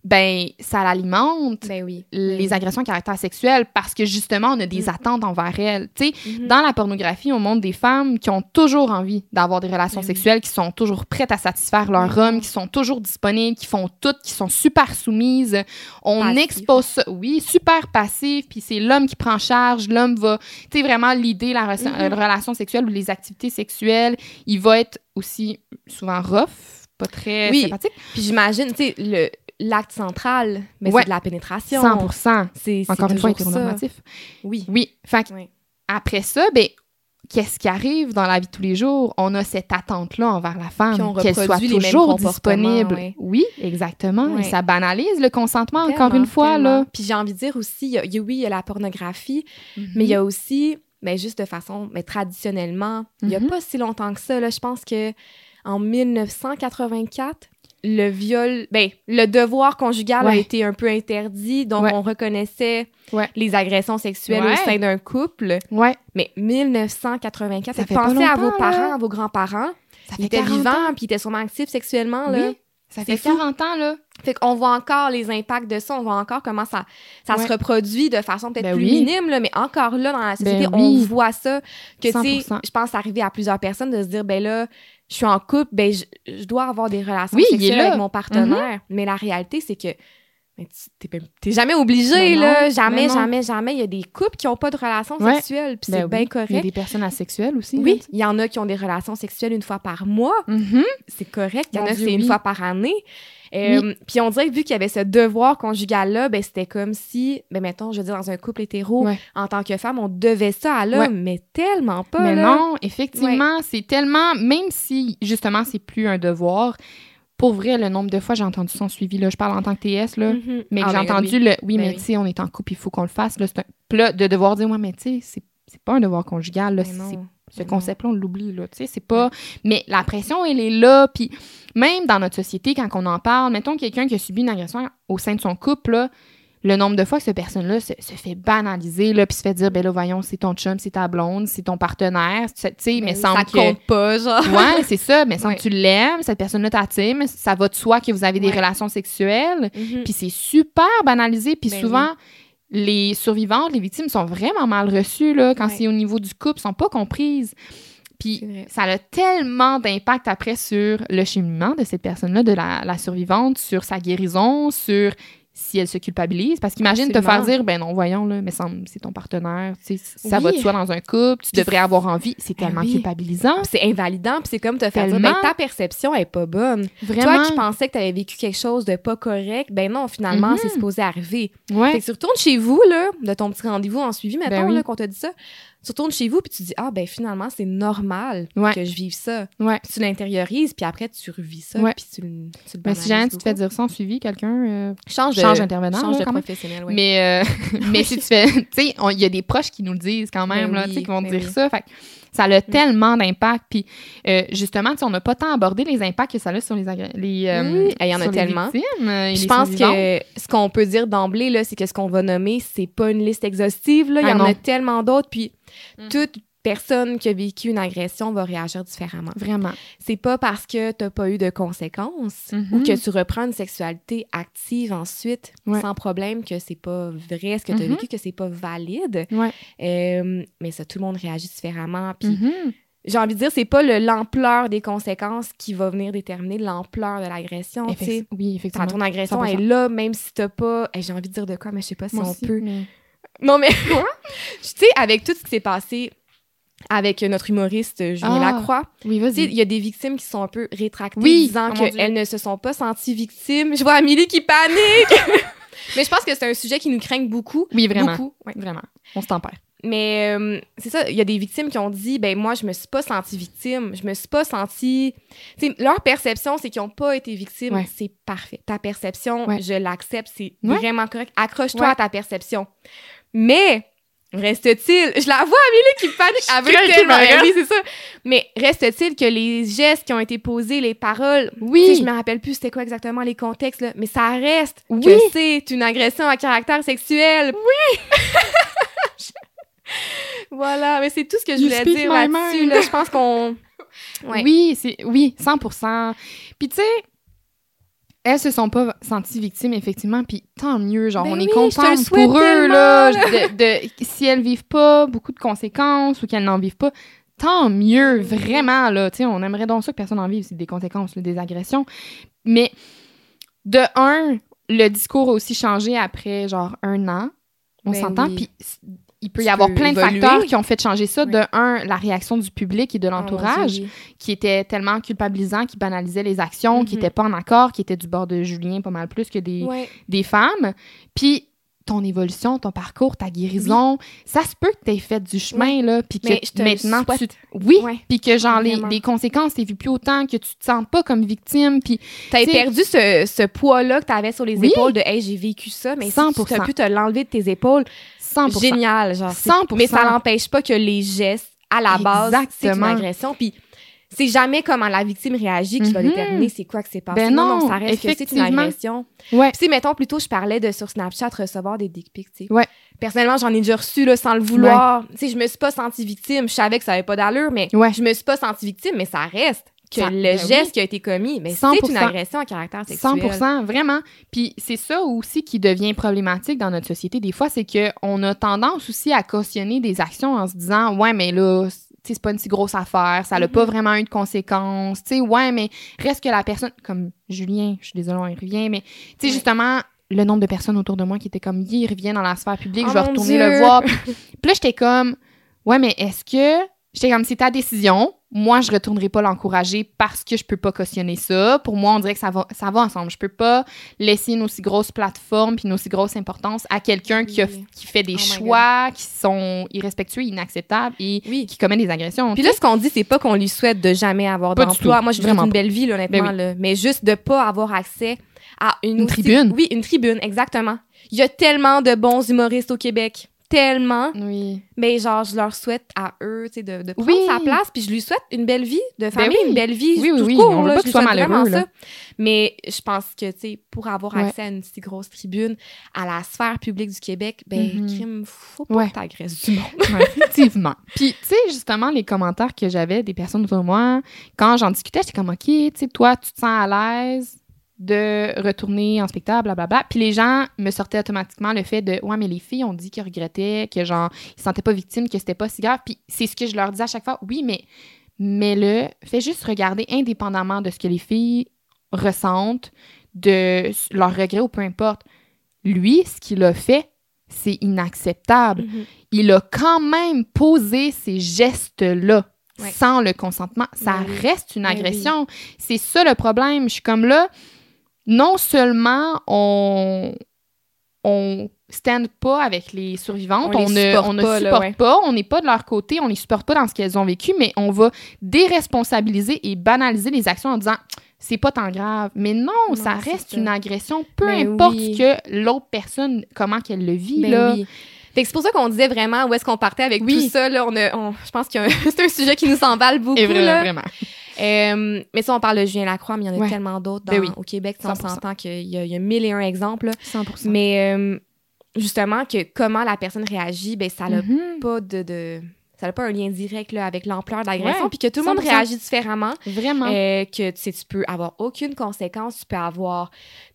ben, ça l'alimente. Ben oui. Les agressions à caractère sexuel parce que justement, on a des Mm. attentes envers elles. Tu sais, Mhm. dans la pornographie, on montre des femmes qui ont toujours envie d'avoir des relations Ben sexuelles, qui sont toujours prêtes à satisfaire leur homme, qui sont toujours disponibles, qui font tout, qui sont super soumises. On Passif. expose ça, oui, super passif, puis c'est l'homme qui prend charge, l'homme va, tu sais, vraiment l'idée, la, Mhm. euh, relation sexuelle ou les activités sexuelles, il va être aussi souvent rough, pas très Oui. sympathique. Puis j'imagine, tu sais, le l'acte central, mais Ouais. c'est de la pénétration. 100 C'est c'est Encore une fois, hétéronormatif. Oui. Oui, fait que Oui. après ça, ben, qu'est-ce qui arrive dans la vie de tous les jours? On a cette attente-là envers la femme, qu'elle soit toujours disponible. ouais. Oui, exactement. Ouais. Et ça banalise le consentement, encore une fois. tellement. Là. Puis j'ai envie de dire aussi, y a- y a- oui, il y a la pornographie, Mhm. mais il y a aussi, mais juste de façon, mais traditionnellement, il y a Mhm. pas si longtemps que ça, là, je pense que en 1984, le viol, ben, le devoir conjugal a été un peu interdit, donc Ouais. on reconnaissait Ouais. les agressions sexuelles Ouais. au sein d'un couple. Ouais, Mais 1984, Ça fait pas pensez à vos parents, là. à vos grands-parents. ça Ils fait étaient 40 vivants, ans. puis ils étaient sûrement actifs sexuellement, là. Oui, ça fait fou. 40 ans, là. Fait qu'on voit encore les impacts de ça, on voit encore comment ça, ça Ouais. se reproduit de façon peut-être Ben plus oui. minime, là, mais encore là, dans la société, Ben on oui. voit ça. Que, tu sais, 100%. je pense arriver à plusieurs personnes de se dire, ben là, je suis en couple, ben je, je dois avoir des relations Oui, sexuelles. Mm-hmm. avec mon partenaire. Mais la réalité, c'est que mais t'es jamais obligé, Ben là. Jamais, ben jamais, jamais. Il y a des couples qui n'ont pas de relations Ouais. sexuelles, puis Ben c'est oui. bien Il y a correct. des personnes asexuelles aussi. Oui, il y en a qui ont des relations sexuelles une fois par mois. Mhm. C'est correct. Il y en Mon a, Dieu, c'est une fois par année. Euh, Puis on dirait que vu qu'il y avait ce devoir conjugal-là, ben c'était comme si, ben mettons, je veux dire, dans un couple hétéro, Ouais. en tant que femme, on devait ça à l'homme, Ouais. mais tellement pas, Mais là. non, effectivement, c'est tellement, même si justement c'est plus un devoir, pour vrai, le nombre de fois j'ai entendu son suivi, là, je parle en tant que TS, là, Mhm. mais Ah, j'ai ben, entendu oui. le oui, Ben mais oui. tu sais, on est en couple, il faut qu'on le fasse. Là, c'est un... Puis là, de devoir dire, ouais, mais tu sais, c'est- pas un devoir conjugal, là, Ben ce concept-là, on l'oublie, là, tu sais, c'est pas... Mais la pression, elle est là, puis même dans notre société, quand on en parle, mettons quelqu'un qui a subi une agression au sein de son couple, là, le nombre de fois que cette personne-là se, se fait banaliser, là, puis se fait dire, ben là, voyons, c'est ton chum, c'est ta blonde, c'est ton partenaire, tu sais, mais Ben oui, semble ça que... compte pas, genre. Ouais, c'est ça, mais sans Ouais. que tu l'aimes, cette personne-là t'attire, mais ça va de soi que vous avez des Ouais. relations sexuelles, Mhm. puis c'est super banalisé, puis Ben souvent, les survivantes, les victimes sont vraiment mal reçues, là, quand Ouais. c'est au niveau du couple, sont pas comprises. Puis ça a tellement d'impact après sur le cheminement de cette personne-là, de la, la survivante, sur sa guérison, sur si elle se culpabilise. Parce qu'imagine te faire dire, ben non, voyons, là, mais c'est ton partenaire, tu sais, ça Oui. va de soi dans un couple, tu devrais avoir envie. C'est Ben tellement oui. culpabilisant. Puis c'est invalidant, puis c'est comme te faire dire, ben, ta perception est pas bonne. Vraiment. Toi qui pensais que tu avais vécu quelque chose de pas correct, ben non, finalement, Mhm. c'est supposé arriver. Ouais. Fait que tu retournes chez vous, là, de ton petit rendez-vous en suivi, mettons, Ben oui. là, qu'on t'a dit ça. Tu retournes chez vous, puis tu dis, ah, ben finalement, c'est normal Ouais. que je vive ça. Ouais. Puis tu l'intériorises, puis après, tu revis ça, Ouais. puis tu, le- tu le Mais si jamais tu te fais dire ça en suivi, quelqu'un euh, change de, change d'intervenant, change là, de même. professionnel. Mais, euh, mais si tu fais. Tu sais, il y a des proches qui nous le disent quand même, Ben là, oui, tu sais, qui vont te ben dire oui. Ça. Fait ça a tellement d'impact. Puis, euh, justement, tu sais, on n'a pas tant abordé les impacts que ça a sur les. les euh, il y en a tellement. euh, je pense que ce qu'on peut dire d'emblée, là, c'est que ce qu'on va nommer, c'est pas une liste exhaustive. Là. Il y Ah en a tellement d'autres. Puis Mm. toute personne qui a vécu une agression va réagir différemment. Vraiment. C'est pas parce que t'as pas eu de conséquences Mhm. ou que tu reprends une sexualité active ensuite Ouais. sans problème que c'est pas vrai ce que tu as Mhm. vécu, que c'est pas valide. Ouais. Euh, mais ça, tout le monde réagit différemment. Puis Mhm. j'ai envie de dire, c'est pas le- l'ampleur des conséquences qui va venir déterminer l'ampleur de l'agression. Effect- Oui, Quand effectivement. ton agression 100%. est là, même si t'as pas. Eh, J'ai envie de dire de quoi, mais je sais pas si Moi on aussi, peut. mais- Non, mais. tu sais, avec tout ce qui s'est passé avec notre humoriste Julien Ah, Lacroix, Oui, vas-y. il y a des victimes qui sont un peu rétractées, Oui, disant oh qu'elles ne se sont pas senties victimes. Je vois Amélie qui panique! mais je pense que c'est un sujet qui nous craint beaucoup. Oui, vraiment. Beaucoup. ouais. Vraiment. On se tempère. Mais euh, c'est ça, il y a des victimes qui ont dit ben moi je me suis pas sentie victime, je me suis pas sentie Tu sais, leur perception c'est qu'ils ont pas été victimes, Ouais. c'est parfait. Ta perception, Ouais. je l'accepte, c'est Ouais. vraiment correct. Accroche-toi Ouais. à ta perception. Mais reste-t-il, je la vois Amélie qui panique, elle veut tellement- oui, c'est ça. Mais reste-t-il que les gestes qui ont été posés, les paroles, Oui. tu sais, je me rappelle plus c'était quoi exactement les contextes là, mais ça reste Oui. que c'est une agression à caractère sexuel. Oui. Voilà, mais c'est tout ce que je You voulais dire là-dessus. Là. Je pense qu'on. Ouais. Oui, c'est oui, 100 Puis tu sais, elles se sont pas senties victimes effectivement, puis tant mieux, genre Ben on oui, est content pour eux là, de, de- si elles vivent pas beaucoup de conséquences ou qu'elles n'en vivent pas, tant mieux vraiment là, tu sais, on aimerait donc ça que personne n'en vive, c'est des conséquences là, des agressions. Mais de un, le discours a aussi changé après genre un an. On Ben s'entend, oui. puis il peut y Tu avoir plein de évoluer. facteurs qui ont fait changer ça. De un, la réaction du public et de Oh, l'entourage qui était tellement culpabilisant, qui banalisait les actions, qui Mhm. n'était pas en accord, qui était du bord de Julien pas mal plus que des, des femmes. Puis ton évolution, ton parcours, ta guérison, ça se peut que tu aies fait du chemin, là, puis que Mais maintenant tu... Oui, puis que genre les, les conséquences, t'es vu plus autant, que tu te sens pas comme victime, puis T'as T'sais- perdu ce, ce poids-là que t'avais sur les épaules de Hey, j'ai vécu ça, mais si tu 100%. as pu te l'enlever de tes épaules, 100%. génial. Genre, c'est- 100%. Mais ça n'empêche pas que les gestes, à la base, c'est une agression. Puis c'est jamais comment la victime réagit qui va Mhm. déterminer c'est quoi que c'est passé. Ben non, non, non, ça reste que c'est une agression. Ouais. Puis, mettons, plutôt, je parlais de sur Snapchat recevoir des dick pics, tu sais. Ouais. Personnellement, j'en ai déjà reçu, là, sans le vouloir. Tu sais, je me suis pas sentie victime. Je savais que ça avait pas d'allure, mais Ouais. je me suis pas sentie victime, mais ça reste que Ça- le ben geste oui. qui a été commis, mais c'est 100%. une agression à caractère sexuel. 100 vraiment. Puis c'est ça aussi qui devient problématique dans notre société. Des fois, c'est qu'on a tendance aussi à cautionner des actions en se disant Ouais, mais là, c- tu sais, c'est pas une si grosse affaire, ça n'a pas vraiment eu de conséquences. Tu sais, ouais, mais reste que la personne, comme Julien, je suis désolée, on y revient, mais tu sais, justement, le nombre de personnes autour de moi qui étaient comme, il revient dans la sphère publique, Oh je vais mon retourner Dieu. le voir. Puis, puis là, j'étais comme, ouais, mais est-ce que. J'étais comme, c'est ta décision. Moi, je retournerai pas l'encourager parce que je peux pas cautionner ça. Pour moi, on dirait que ça va, ça va ensemble. Je peux pas laisser une aussi grosse plateforme puis une aussi grosse importance à quelqu'un qui, Oui. qui fait des Oh choix qui sont irrespectueux, inacceptables et Oui. qui commet des agressions. Puis là, ce qu'on dit, c'est pas qu'on lui souhaite de jamais avoir d'emploi. Moi, je Vraiment une belle vie, là, honnêtement, Ben oui. là. mais juste de pas avoir accès à une, Une aussi- tribune. Oui, une tribune, exactement. Il y a tellement de bons humoristes au Québec. Tellement. Oui. Mais genre, je leur souhaite à eux, tu sais, de, de prendre Oui. sa place, puis je lui souhaite une belle vie de famille, oui. une belle vie Oui, oui, tout oui. court, On veut là, pas souhaite vraiment malheureux, là. ça. Mais je pense que, tu sais, pour avoir Ouais. accès à une si grosse tribune, à la sphère publique du Québec, ben, Mhm. crime, faut pas Ouais. que t'agresses du monde. Ouais, effectivement. Puis, tu sais, justement, les commentaires que j'avais des personnes autour de moi, quand j'en discutais, j'étais comme, OK, tu sais, toi, tu te sens à l'aise de retourner en spectacle, blablabla. Puis les gens me sortaient automatiquement le fait de, ouais, mais les filles ont dit qu'ils regrettaient, que genre, ils se sentaient pas victimes, que c'était pas si grave. Puis c'est ce que je leur disais à chaque fois. Oui, mais, mais le, fais juste regarder indépendamment de ce que les filles ressentent, de leur regret ou peu importe. Lui, ce qu'il a fait, c'est inacceptable Mhm. il a quand même posé ces gestes-là Ouais. sans le consentement. Ça Ben reste une Ben agression. C'est ça le problème. Je suis comme là, non seulement on on stand pas avec les survivantes, On ne, supporte on ne pas, là, supporte ouais. pas, on n'est pas de leur côté, on les supporte pas dans ce qu'elles ont vécu, mais on va déresponsabiliser et banaliser les actions en disant c'est pas tant grave. Mais non, Non, ça reste ça. une agression, peu Ben importe oui. que l'autre personne, comment qu'elle le vit. Ben là. oui. Fait que c'est pour ça qu'on disait vraiment où est-ce qu'on partait avec Oui. tout ça. Là, on a, on- je pense que c'est un sujet qui nous emballe beaucoup. Et vraiment, là. vraiment. Euh, mais ça, on parle de Julien Lacroix, mais il y en a Ouais. tellement d'autres Ben oui. au Québec. si On 100%. s'entend qu'il y, y a mille et un exemples. là. 100%. Mais euh, justement, que comment la personne réagit, ben, ça n'a Mhm. pas de, de- ça n'a pas un lien direct là, avec l'ampleur de l'agression. Puis que tout le monde 100%. réagit différemment. Vraiment. Euh, que tu sais, tu peux avoir aucune conséquence, tu peux avoir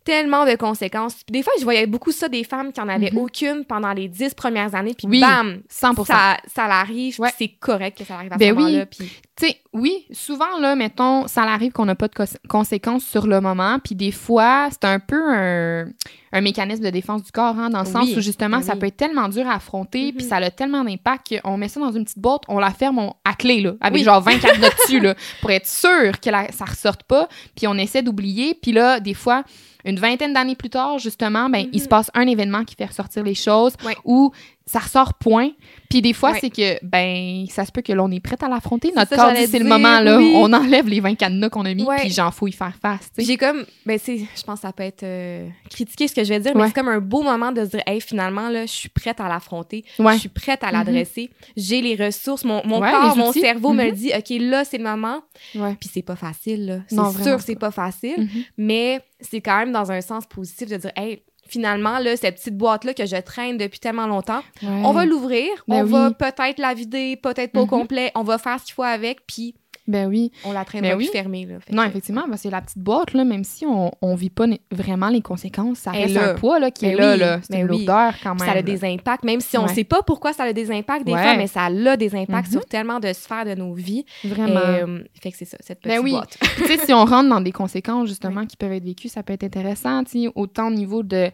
tellement de conséquences. Puis Des fois, je voyais beaucoup ça des femmes qui en avaient Mhm. aucune pendant les dix premières années, puis Oui, bam, 100 ça, ça l'arrive, Ouais. c'est correct que ça arrive à Ben ce oui. moment-là. Puis Tu sais, oui, souvent, là, mettons, ça arrive qu'on n'a pas de cons- conséquences sur le moment, puis des fois, c'est un peu un, un mécanisme de défense du corps, hein, dans le sens Oui, où, justement, ben ça oui. peut être tellement dur à affronter, puis Mhm. ça a tellement d'impact qu'on met ça dans une petite boîte, on la ferme on- à clé, là, avec Oui. genre 24 notes dessus, là, pour être sûr que la- ça ressorte pas, puis on essaie d'oublier, puis là, des fois... Une vingtaine d'années plus tard, justement, ben, il Mhm. se passe un événement qui fait ressortir les choses ou ça ressort point. Puis des fois, Ouais. c'est que, ben, ça se peut que l'on est prête à l'affronter. Notre corps dit, c'est le moment, là. oui. On enlève les 20 cadenas qu'on a mis, Ouais. puis j'en faut y faire face, j'ai comme, ben c'est, je pense que ça peut être euh, critiqué ce que je vais dire, mais c'est comme un beau moment de se dire, hey, finalement, là, je suis prête à l'affronter, je suis prête à l'adresser, j'ai les ressources, mon, corps, mon cerveau me Mhm. le dit, OK, là, c'est le moment. Puis c'est pas facile, là. C'est Non, sûr c'est pas facile, Mhm. mais c'est quand même dans un sens positif de dire, hey, finalement, là, cette petite boîte-là que je traîne depuis tellement longtemps, Ouais. on va l'ouvrir, Ben on va peut-être la vider, peut-être pas au Mhm. complet, on va faire ce qu'il faut avec, puis Ben oui. on la traînera Ben oui. fermée, là. Non, que- effectivement, ben, c'est la petite boîte, là, même si on, on vit pas vraiment les conséquences, ça reste là. un poids, là, qui Ben est là, oui, là. C'est ben une oui. lourdeur, quand Puis même. ça a des impacts, même si on ne Ouais. sait pas pourquoi ça a des impacts des Ouais. fois, mais ça a des impacts Mhm. sur tellement de sphères de nos vies. Vraiment. Euh, fait que c'est ça, cette petite Ben oui. boîte. Puis, tu sais, si on rentre dans des conséquences, justement, qui peuvent être vécues, ça peut être intéressant, autant au niveau de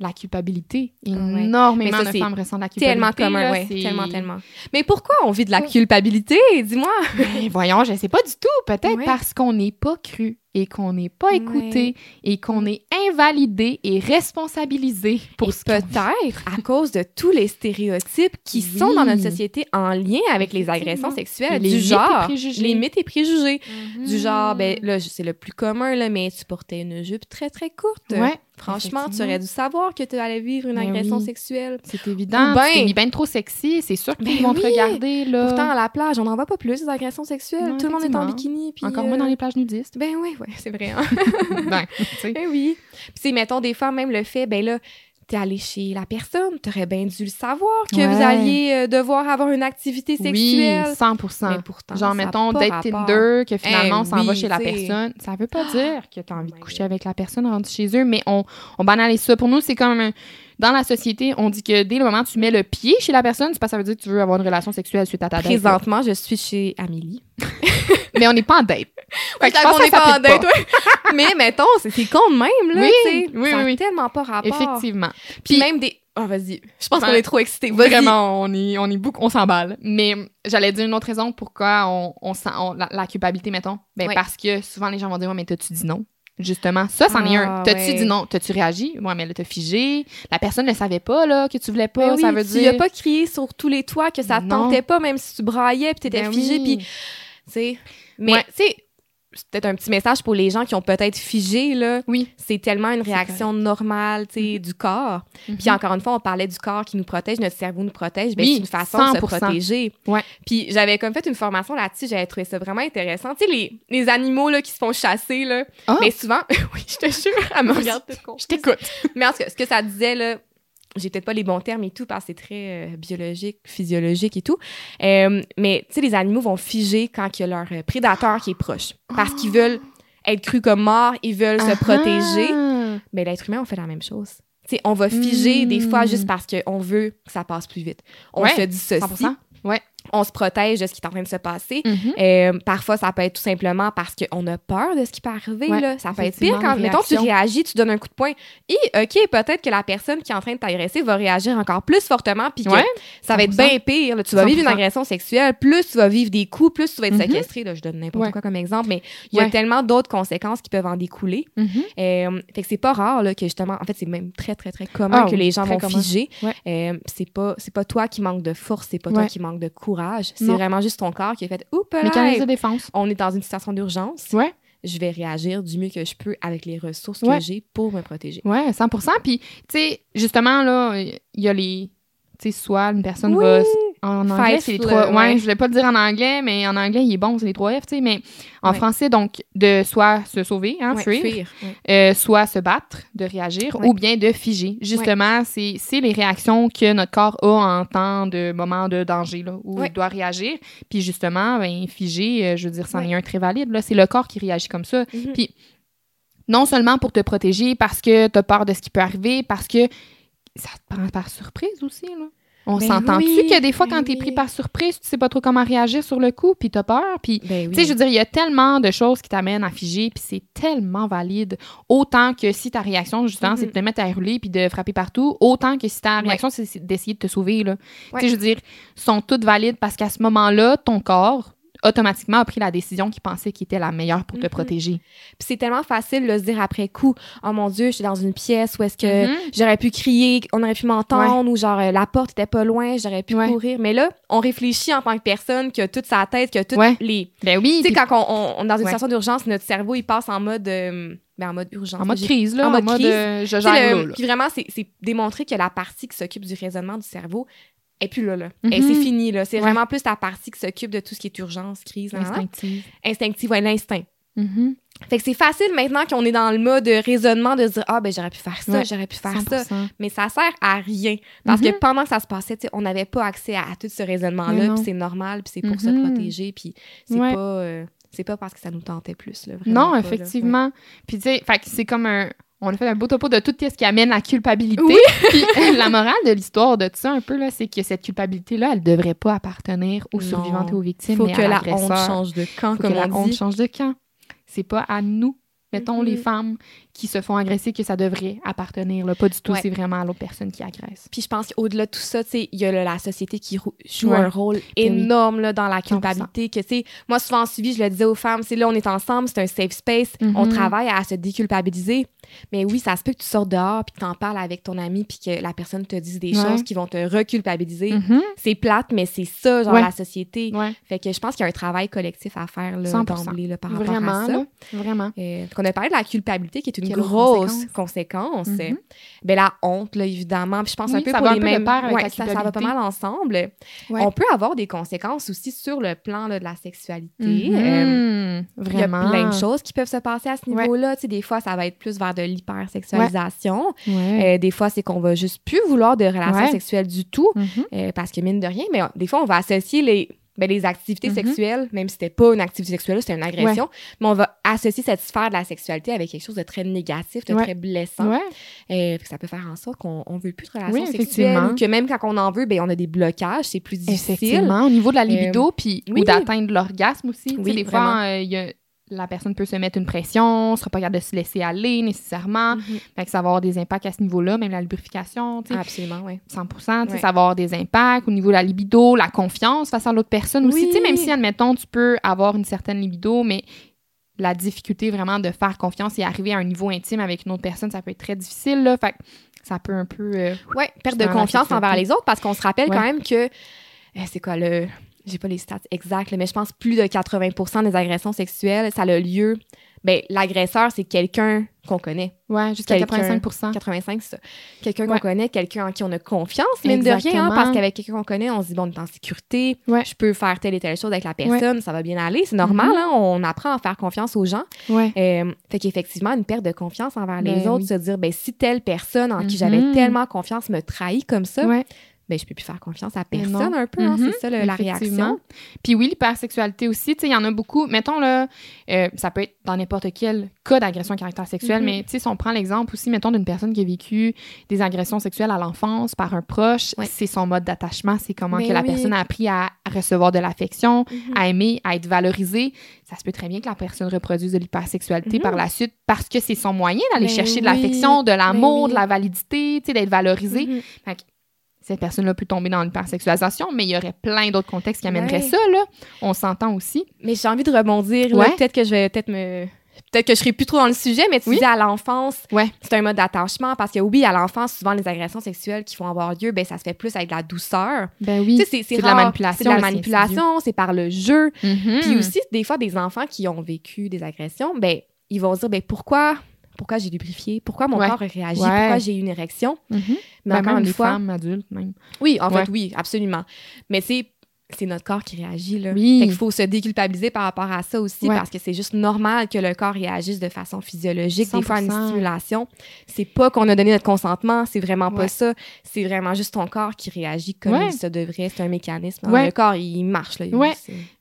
la culpabilité. Énormément ça, de femmes ressentent la culpabilité. Tellement commun, oui. Tellement, tellement. Mais pourquoi on vit de la culpabilité? Dis-moi? Ben, voyons, je sais pas du tout. Peut-être Ouais. parce qu'on n'est pas cru et qu'on n'est pas écouté et qu'on est invalidé et responsabilisé pour Et ce peut-être à cause de tous les stéréotypes qui Oui. sont dans notre société en lien avec les agressions sexuelles, les du genre, les mythes et préjugés. Du genre, ben Mhm. là, c'est le plus commun, là, mais tu portais une jupe très, très courte. Ouais, Franchement, tu aurais dû savoir que tu allais vivre une Ben agression oui. sexuelle. C'est évident. Ben- tu mis bien trop sexy. C'est sûr qu'ils Ben vont te oui. regarder, là. Pourtant, à la plage, on n'en voit pas plus des agressions sexuelles. Tout le monde est en bikini. Puis, Encore euh, moins dans les plages nudistes. Ben oui, ouais, c'est vrai. hein. ben, ben oui. Puis, c'est, mettons, des fois, même le fait, ben là, t'es allé chez la personne, t'aurais bien dû le savoir que Ouais. vous alliez euh, devoir avoir une activité Oui, sexuelle. 100 Mais pourtant, Genre, mettons, date. Tinder, que finalement, Eh on s'en va oui, chez la personne. Ça veut pas dire que tu as envie Oh de my coucher God. avec la personne rendue chez eux, mais on, on banalise ça. Pour nous, c'est comme un- dans la société, on dit que dès le moment où tu mets le pied chez la personne, c'est pas ça veut dire que tu veux avoir une relation sexuelle suite à ta date. Présentement, je suis chez Amélie. mais on n'est pas en date. Que n'est pas en date, pas. mais mettons, c'est con de même, là. Oui, oui, ça oui. tellement pas rapport. Effectivement. Puis même des. Ah, vas-y. Je pense Ouais. qu'on est trop excités. Vraiment, on est, on est beaucoup, on s'emballe. Mais j'allais dire une autre raison pourquoi on, on sent on- la, la culpabilité, mettons. Ben, Ouais. parce que souvent les gens vont dire, ouais, mais t'as-tu dit non? Justement, ça, c'en est un. Ah, T'as-tu ouais. dit non? T'as-tu réagi? Ouais, mais là, t'as figé. La personne ne savait pas, là, que tu voulais pas. Ben oui, ça veut tu dire. as pas crié sur tous les toits que ça Non. tentait pas, même si tu braillais puis t'étais Ben figé. oui. Puis, tu sais. Mais, Ouais. tu sais, c'est peut-être un petit message pour les gens qui ont peut-être figé, là. Oui. C'est tellement une réaction normale, tu sais, du corps. Mhm. Puis encore une fois, on parlait du corps qui nous protège, notre cerveau nous protège. Ben, Oui, c'est une façon de se 100%. protéger. Ouais. Puis j'avais comme fait une formation là-dessus, j'avais trouvé ça vraiment intéressant. Tu sais, les, les animaux là, qui se font chasser, là. Ah! Mais souvent, oui, je te jure, elle me regarde. Je t'écoute. Mais en tout cas, ce que ça disait, là, j'ai peut-être pas les bons termes et tout, parce que c'est très euh, biologique, physiologique et tout. Euh, mais, tu sais, les animaux vont figer quand il y a leur euh, prédateur qui est proche. Parce qu'ils veulent être crus comme morts, ils veulent se protéger. Mais l'être humain, on fait la même chose. Tu sais, on va figer des fois Mm. juste parce qu'on veut que ça passe plus vite. On Ouais, se dissocie, 100%. Ouais. On se protège de ce qui est en train de se passer. Mhm. Euh, parfois, ça peut être tout simplement parce qu'on a peur de ce qui peut arriver. Ouais, là. Ça peut être pire quand, mettons, tu réagis, tu donnes un coup de poing. Et, OK, peut-être que la personne qui est en train de t'agresser va réagir encore plus fortement, puis Ouais, ça va être 100%. bien pire. là. Tu vas vivre une 100%. agression sexuelle, plus tu vas vivre des coups, plus tu vas être Mhm. séquestré. Là, je donne n'importe Ouais. quoi comme exemple, mais il y a tellement d'autres conséquences qui peuvent en découler. Euh, fait que c'est pas rare là, que justement, en fait, c'est même très, très, très commun Ah que les gens vont commun. figer. Euh, c'est pas, c'est pas toi qui manque de force, c'est pas toi qui manque de courage. C'est vraiment juste ton corps qui a fait Oups, Mécanisme de défense. on est dans une situation d'urgence. Ouais. Je vais réagir du mieux que je peux avec les ressources Ouais. que j'ai pour me protéger. Ouais, 100% Puis, tu sais, justement, là, il y a les. Tu sais, soit une personne Oui. va. En anglais, c'est les trois. Ouais, je voulais pas le dire en anglais, mais en anglais, il est bon, c'est les trois F, tu sais. Mais en Ouais. français, donc, de soit se sauver, hein, Ouais, fuir, euh, soit se battre, de réagir, ou bien de figer. Justement, c'est c'est les réactions que notre corps a en temps de moment de danger, là, où il doit réagir. Puis justement, ben, figer, euh, je veux dire, c'en est un très valide. là. C'est le corps qui réagit comme ça. Mhm. Puis non seulement pour te protéger, parce que tu as peur de ce qui peut arriver, parce que ça te prend par surprise aussi, là. On Ben s'entend-tu oui, que des fois, ben quand t'es oui. pris par surprise, tu sais pas trop comment réagir sur le coup, puis t'as peur, puis... Ben oui. Tu sais, je veux dire, il y a tellement de choses qui t'amènent à figer, puis c'est tellement valide. Autant que si ta réaction, justement, c'est de te mettre à hurler puis de frapper partout, autant que si ta réaction, c'est c'est d'essayer de te sauver, là. Ouais. Tu sais, je veux dire, sont toutes valides parce qu'à ce moment-là, ton corps, automatiquement, a pris la décision qu'il pensait qui était la meilleure pour te Mhm. protéger. Puis c'est tellement facile de se dire après coup, oh mon Dieu, je suis dans une pièce où est-ce que Mhm. j'aurais pu crier, on aurait pu m'entendre, ou genre euh, la porte était pas loin, j'aurais pu Ouais. courir. Mais là, on réfléchit en tant que personne qui a toute sa tête, qui a toutes Ouais. les. Ben oui, Tu sais, puis quand on, on- on est dans une situation d'urgence, notre cerveau, il passe en mode. euh, ben, en mode urgence. en mode crise, là, en en mode crise. euh, je gère le-. Puis vraiment, c'est c'est démontré que la partie qui s'occupe du raisonnement du cerveau est plus là. là. Mhm. c'est fini. là. C'est Ouais. vraiment plus la partie qui s'occupe de tout ce qui est urgence, crise, nan, nan. Instinctive. instinctive, ouais, l'instinct. Mhm. Fait que c'est facile maintenant qu'on est dans le mode raisonnement de se dire Ah, ben j'aurais pu faire ça, Ouais, j'aurais pu faire ça. 100%. Mais ça sert à rien. Parce Mhm. que pendant que ça se passait, on n'avait pas accès à, à tout ce raisonnement-là. Puis c'est normal, puis c'est pour se Mhm. protéger. Puis c'est Ouais. pas. euh, c'est pas parce que ça nous tentait plus. Là, vraiment Non, pas, effectivement. Puis tu sais, c'est comme un... On a fait un beau topo de tout ce qui amène la culpabilité. Oui. Puis la morale de l'histoire de tout ça, un peu, là, c'est que cette culpabilité-là, elle devrait pas appartenir aux Non. survivantes et aux victimes, Faut mais que à la honte change de camp, Faut comme que la on honte dit. change de camp. C'est pas à nous, mettons, Mhm. les femmes qui se font agresser, que ça devrait appartenir. Là. Pas du tout, Ouais. c'est vraiment à l'autre personne qui agresse. Puis je pense qu'au-delà de tout ça, il y a la société qui joue Ouais. un rôle énorme là, dans la 100%. culpabilité. Que, moi, souvent en suivi, je le disais aux femmes, c'est là, on est ensemble, c'est un safe space, Mhm. on travaille à se déculpabiliser. Mais oui, ça se peut que tu sortes dehors puis que tu en parles avec ton ami puis que la personne te dise des Ouais. choses qui vont te reculpabiliser. Mhm. C'est plate, mais c'est ça, genre, la société. Fait que je pense qu'il y a un travail collectif à faire là, 100%. d'emblée par rapport vraiment, à ça. vraiment. Euh, qu'on a parlé de la culpabilité qui est une Quelle autre grosse conséquence? Mhm. Ben, la honte, là, évidemment. Puis je pense Oui, un peu ça pour va les un peu de mêmes... pair avec Ouais, la ça, ça va pas mal ensemble. Ouais. On peut avoir des conséquences aussi sur le plan là, de la sexualité. Mhm. Euh, il y a vraiment. plein de choses qui peuvent se passer à ce niveau-là. Tu sais, des fois, ça va être plus vers de l'hypersexualisation. Euh, des fois, c'est qu'on va juste plus vouloir de relations sexuelles du tout. Mhm. euh, parce que mine de rien, mais des fois, on va associer les, ben, les activités Mhm. sexuelles, même si c'était pas une activité sexuelle, c'était une agression, mais on va associer cette sphère de la sexualité avec quelque chose de très négatif, de Ouais. très blessant. Ouais. Euh, ça peut faire en sorte qu'on on veut plus de relations Oui, sexuelles que même quand on en veut, ben, on a des blocages, c'est plus difficile. Effectivement, au niveau de la libido, puis oui. ou d'atteindre l'orgasme aussi. Tu sais, Oui, des fois, euh, il y a- la personne peut se mettre une pression, sera pas capable de se laisser aller nécessairement. Mhm. Fait que ça va avoir des impacts à ce niveau-là, même la lubrification, Absolument, oui. 100 tu sais, Ouais. ça va avoir des impacts au niveau de la libido, la confiance face à l'autre personne aussi. Oui. Tu sais, même si, admettons, tu peux avoir une certaine libido, mais la difficulté vraiment de faire confiance et arriver à un niveau intime avec une autre personne, ça peut être très difficile, là. Fait que ça peut un peu... euh, Ouais, perte Dans de confiance envers les autres parce qu'on se rappelle Ouais. quand même que euh, c'est quoi le j'ai pas les stats exacts, là, mais je pense plus de 80% des agressions sexuelles, ça a lieu ben l'agresseur c'est quelqu'un qu'on connaît. ouais, jusqu'à Quelqu'un- 85% 85 c'est ça. Quelqu'un qu'on connaît, quelqu'un en qui on a confiance, mine de rien, hein, parce qu'avec quelqu'un qu'on connaît, on se dit bon, on est en sécurité, Ouais. je peux faire telle et telle chose avec la personne, ça va bien aller, c'est normal, Mhm. hein, on apprend à faire confiance aux gens. Ouais. Euh, fait qu'effectivement, une perte de confiance envers les Ben autres, oui. se dire, ben, si telle personne en qui Mhm. j'avais tellement confiance me trahit comme ça, Ouais. Ben, je peux plus faire confiance à personne un peu, hein, Mhm, c'est ça le- la réaction. Puis oui, l'hypersexualité aussi, tu sais, il y en a beaucoup. Mettons, là, euh, ça peut être dans n'importe quel cas d'agression à caractère sexuel, Mhm. mais tu sais, si on prend l'exemple aussi, mettons, d'une personne qui a vécu des agressions sexuelles à l'enfance par un proche, c'est son mode d'attachement, c'est comment Mais que la oui. personne a appris à recevoir de l'affection, Mhm. à aimer, à être valorisée. Ça se peut très bien que la personne reproduise de l'hypersexualité par la suite parce que c'est son moyen d'aller Ben chercher de l'affection, de l'amour, oui. de la validité, tu sais, d'être valorisée Mhm. Cette personne-là peut tomber dans l'hypersexualisation, mais il y aurait plein d'autres contextes qui amèneraient Ouais. ça, là. On s'entend aussi. Mais j'ai envie de rebondir. Ouais. peut-être que je vais peut-être me... Peut-être que je serai plus trop dans le sujet, mais tu Oui. disais à l'enfance, Ouais. c'est un mode d'attachement parce que oui, à l'enfance, souvent les agressions sexuelles qui vont avoir lieu, ben ça se fait plus avec de la douceur. Ben oui. Tu sais, c'est- de la manipulation, C'est de la manipulation, c'est par le jeu. Mhm. Puis aussi, des fois, des enfants qui ont vécu des agressions, ben, ils vont se dire, ben, pourquoi, pourquoi j'ai lubrifié? Pourquoi mon Ouais. corps a réagi? Ouais. Pourquoi j'ai eu une érection? Mhm. Mais Ben, encore même une les fois, femmes adultes, même. oui, en fait, oui, absolument. Mais c'est c'est notre corps qui réagit, là. Oui. Fait qu'il faut se déculpabiliser par rapport à ça aussi, Ouais. parce que c'est juste normal que le corps réagisse de façon physiologique. Des fois, à une 100%. stimulation, c'est pas qu'on a donné notre consentement, c'est vraiment pas ça. C'est vraiment juste ton corps qui réagit comme Ouais. il se devrait. C'est un mécanisme. hein. Le corps, il marche, là. Il-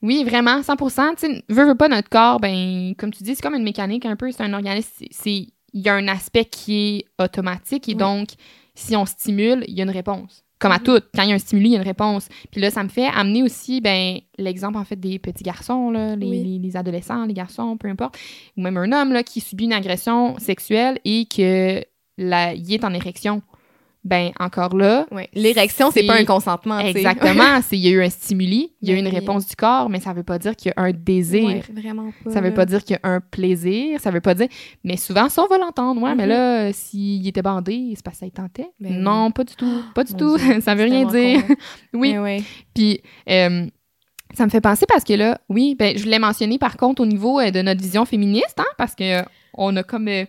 Oui, vraiment, 100 Tu sais, veut, veut pas notre corps, ben, comme tu dis, c'est comme une mécanique un peu, c'est un organisme. Il y a un aspect qui est automatique et donc, si on stimule, il y a une réponse. Comme à Mhm. tout, quand il y a un stimuli, il y a une réponse. Puis là, ça me fait amener aussi ben, l'exemple en fait des petits garçons, là, les, Oui. les- les adolescents, les garçons, peu importe, ou même un homme là, qui subit une agression sexuelle et que la, il est en érection. Ben encore là, Ouais. L'érection, c'est pas un consentement. exactement, c'est il y a eu un stimuli, il y a eu Ben une réponse du corps, mais ça veut pas dire qu'il y a un désir. Ouais, vraiment pas. Ça veut pas dire qu'il y a un plaisir, ça veut pas dire. Mais souvent, ça, on va l'entendre. Ouais, mais Mhm. là, s'il était bandé, c'est parce que ça y tentait. Ben non, pas du tout. Pas du tout. Dieu, ça veut rien dire. oui. Ouais, ouais. Puis, euh, ça me fait penser parce que là, oui, ben, je voulais mentionner par contre au niveau euh, de notre vision féministe, hein, parce que euh, on a comme euh,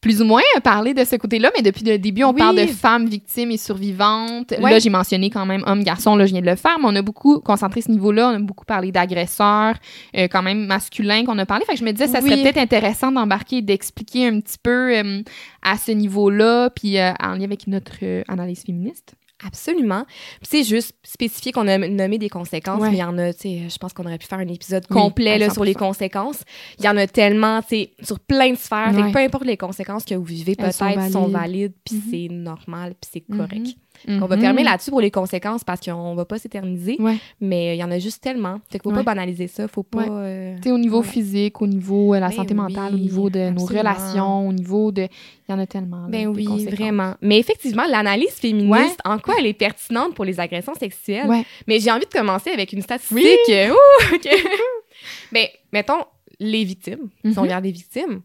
plus ou moins parlé de ce côté-là, mais depuis le début, on Oui. parle de femmes victimes et survivantes. Ouais. Là, j'ai mentionné quand même hommes-garçons, là, je viens de le faire, mais on a beaucoup concentré ce niveau-là, on a beaucoup parlé d'agresseurs, euh, quand même masculins qu'on a parlé. Fait que je me disais, ça serait Oui. peut-être intéressant d'embarquer et d'expliquer un petit peu euh, à ce niveau-là, puis euh, en lien avec notre euh, analyse féministe. Absolument. C'est juste spécifié qu'on a nommé des conséquences, Ouais. mais il y en a, tu sais, je pense qu'on aurait pu faire un épisode Oui, complet là, sur les 100%. conséquences. Il y en a tellement, tu sais, sur plein de sphères. Fait Ouais. que peu importe les conséquences que vous vivez, peut-être sont valides. puis Mhm. c'est normal, puis c'est Mhm. On va Mhm. fermer là-dessus pour les conséquences parce qu'on va pas s'éterniser, Ouais. mais euh, il y en a juste tellement. Fait qu'il faut Ouais. pas banaliser ça, faut pas... Euh, Tu sais, au niveau physique, au niveau de la Ben santé mentale, au niveau de nos relations, au niveau de... Il y en a tellement. là, Ben oui, vraiment. Mais effectivement, l'analyse féministe, en quoi elle est pertinente pour les agressions sexuelles? Mais j'ai envie de commencer avec une statistique. Oui. euh, ouh, ben, mettons, les victimes. Si on Mhm. regarde les victimes,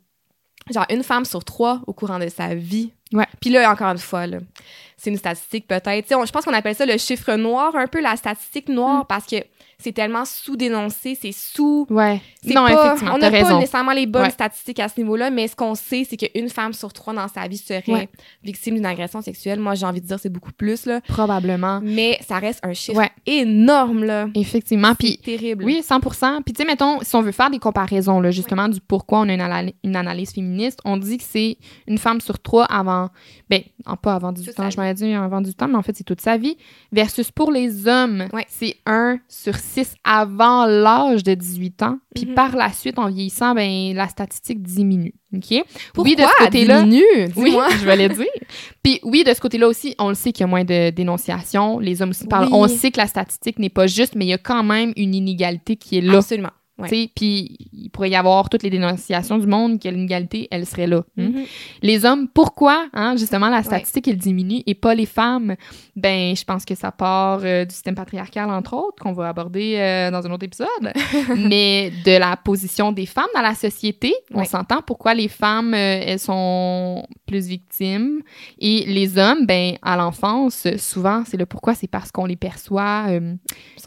genre une femme sur trois au courant de sa vie. Ouais. Puis là, encore une fois, là, c'est une statistique peut-être. Je pense qu'on appelle ça le chiffre noir, un peu la statistique noire, Mm. parce que c'est tellement sous-dénoncé, c'est sous... Ouais. Non, pas- effectivement, on n'a pas raison. nécessairement les bonnes Ouais. statistiques à ce niveau-là, mais ce qu'on sait, c'est qu'une femme sur trois dans sa vie serait Ouais. victime d'une agression sexuelle. Moi, j'ai envie de dire c'est beaucoup plus, là. Probablement. Mais ça reste un chiffre Ouais. énorme, là. Effectivement. Puis, terrible. oui, 100% Puis, tu sais, mettons, si on veut faire des comparaisons, là, justement, du pourquoi on a une, anal- une analyse féministe, on dit que c'est une femme sur trois avant... Ben, en- pas avant 18 Ça, ans, ça dire avant du temps, mais en fait, c'est toute sa vie. Versus pour les hommes, Ouais. c'est 1 sur 6 avant l'âge de 18 ans. Puis Mhm. par la suite, en vieillissant, ben, la statistique diminue. OK? Pourquoi oui, de ce côté-là. diminue? Oui, je vais le dire. Puis oui, de ce côté-là aussi, on le sait qu'il y a moins de dénonciations. Les hommes aussi parlent. Oui. On sait que la statistique n'est pas juste, mais il y a quand même une inégalité qui est là. Absolument. Puis il pourrait y avoir toutes les dénonciations du monde, que l'inégalité, elle serait là. hein. Mhm. Les hommes, pourquoi, hein, justement, la statistique, elle diminue et pas les femmes? Ben, je pense que ça part euh, du système patriarcal, entre autres, qu'on va aborder euh, dans un autre épisode, mais de la position des femmes dans la société. On Ouais. s'entend pourquoi les femmes, euh, elles sont plus victimes et les hommes, ben, à l'enfance, souvent, c'est le pourquoi, c'est parce qu'on les perçoit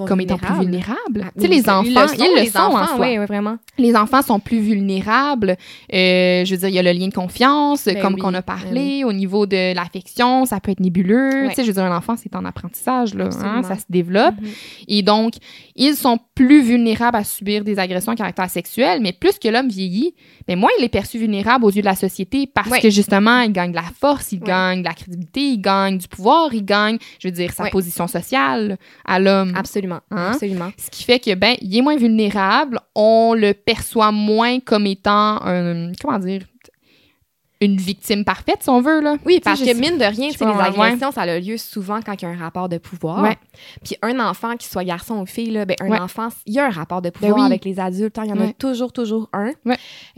comme étant plus vulnérables. Ah, tu sais, les ça, enfants, ils le sont, sont en enfants, soi oui, oui, vraiment. les enfants sont plus vulnérables. Euh, je veux dire, il y a le lien de confiance, Ben comme oui, qu'on a ben parlé, au niveau de l'affection, ça peut être nébuleux. Ouais. Tu sais, je veux dire, un enfant, c'est en apprentissage, là, hein, ça se développe. Mhm. Et donc, ils sont plus vulnérables à subir des agressions à caractère sexuel, mais plus que l'homme vieillit, mais moins il est perçu vulnérable aux yeux de la société parce Ouais. que justement, il gagne de la force, il Ouais. gagne de la crédibilité, il gagne du pouvoir, il gagne, je veux dire, sa position sociale à l'homme. Absolument. Hein? Absolument. Ce qui fait que, ben, il est moins vulnérable, on le perçoit moins comme étant un, comment dire, une victime parfaite, si on veut, là. Oui, parce que mine de rien, les ouais. agressions, ça a lieu souvent quand il y a un rapport de pouvoir. Ouais. Puis un enfant, qu'il soit garçon ou fille, là, ben, un Ouais. enfant, il y a un rapport de pouvoir oui. avec les adultes. hein, Il y en a toujours, toujours un.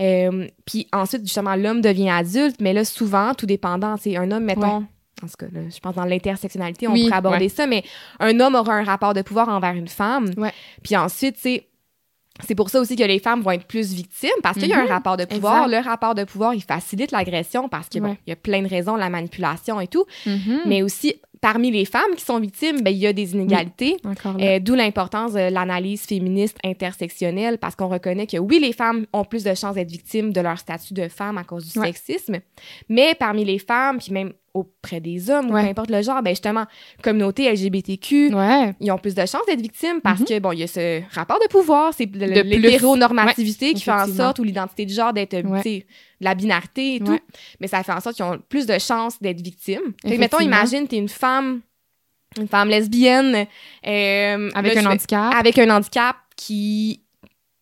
Euh, puis ensuite, justement, l'homme devient adulte, mais là, souvent, tout dépendant, c'est un homme, mettons. En tout cas, là, je pense dans l'intersectionnalité, on Oui, pourrait aborder ouais. ça, mais un homme aura un rapport de pouvoir envers une femme. Ouais. Puis ensuite, c'est c'est pour ça aussi que les femmes vont être plus victimes parce qu'il y a un Mhm. rapport de pouvoir. Exact. Le rapport de pouvoir, il facilite l'agression parce qu'il Ouais. y a plein de raisons, la manipulation et tout. Mhm. Mais aussi, parmi les femmes qui sont victimes, ben, il y a des inégalités. Euh, D'où l'importance de l'analyse féministe intersectionnelle parce qu'on reconnaît que oui, les femmes ont plus de chances d'être victimes de leur statut de femme à cause du Ouais. sexisme, mais parmi les femmes, puis même auprès des hommes, ou peu importe le genre, ben justement, communauté LGBTQ, ouais. ils ont plus de chances d'être victimes parce Mhm. que, bon, il y a ce rapport de pouvoir, c'est l'hétéronormativité Ouais, qui fait en sorte, ou l'identité de genre d'être, tu sais, la binarité et tout, mais ça fait en sorte qu'ils ont plus de chances d'être victimes. Fait que, mettons, imagine, t'es une femme, une femme lesbienne, euh, Avec là, un handicap. avec un handicap qui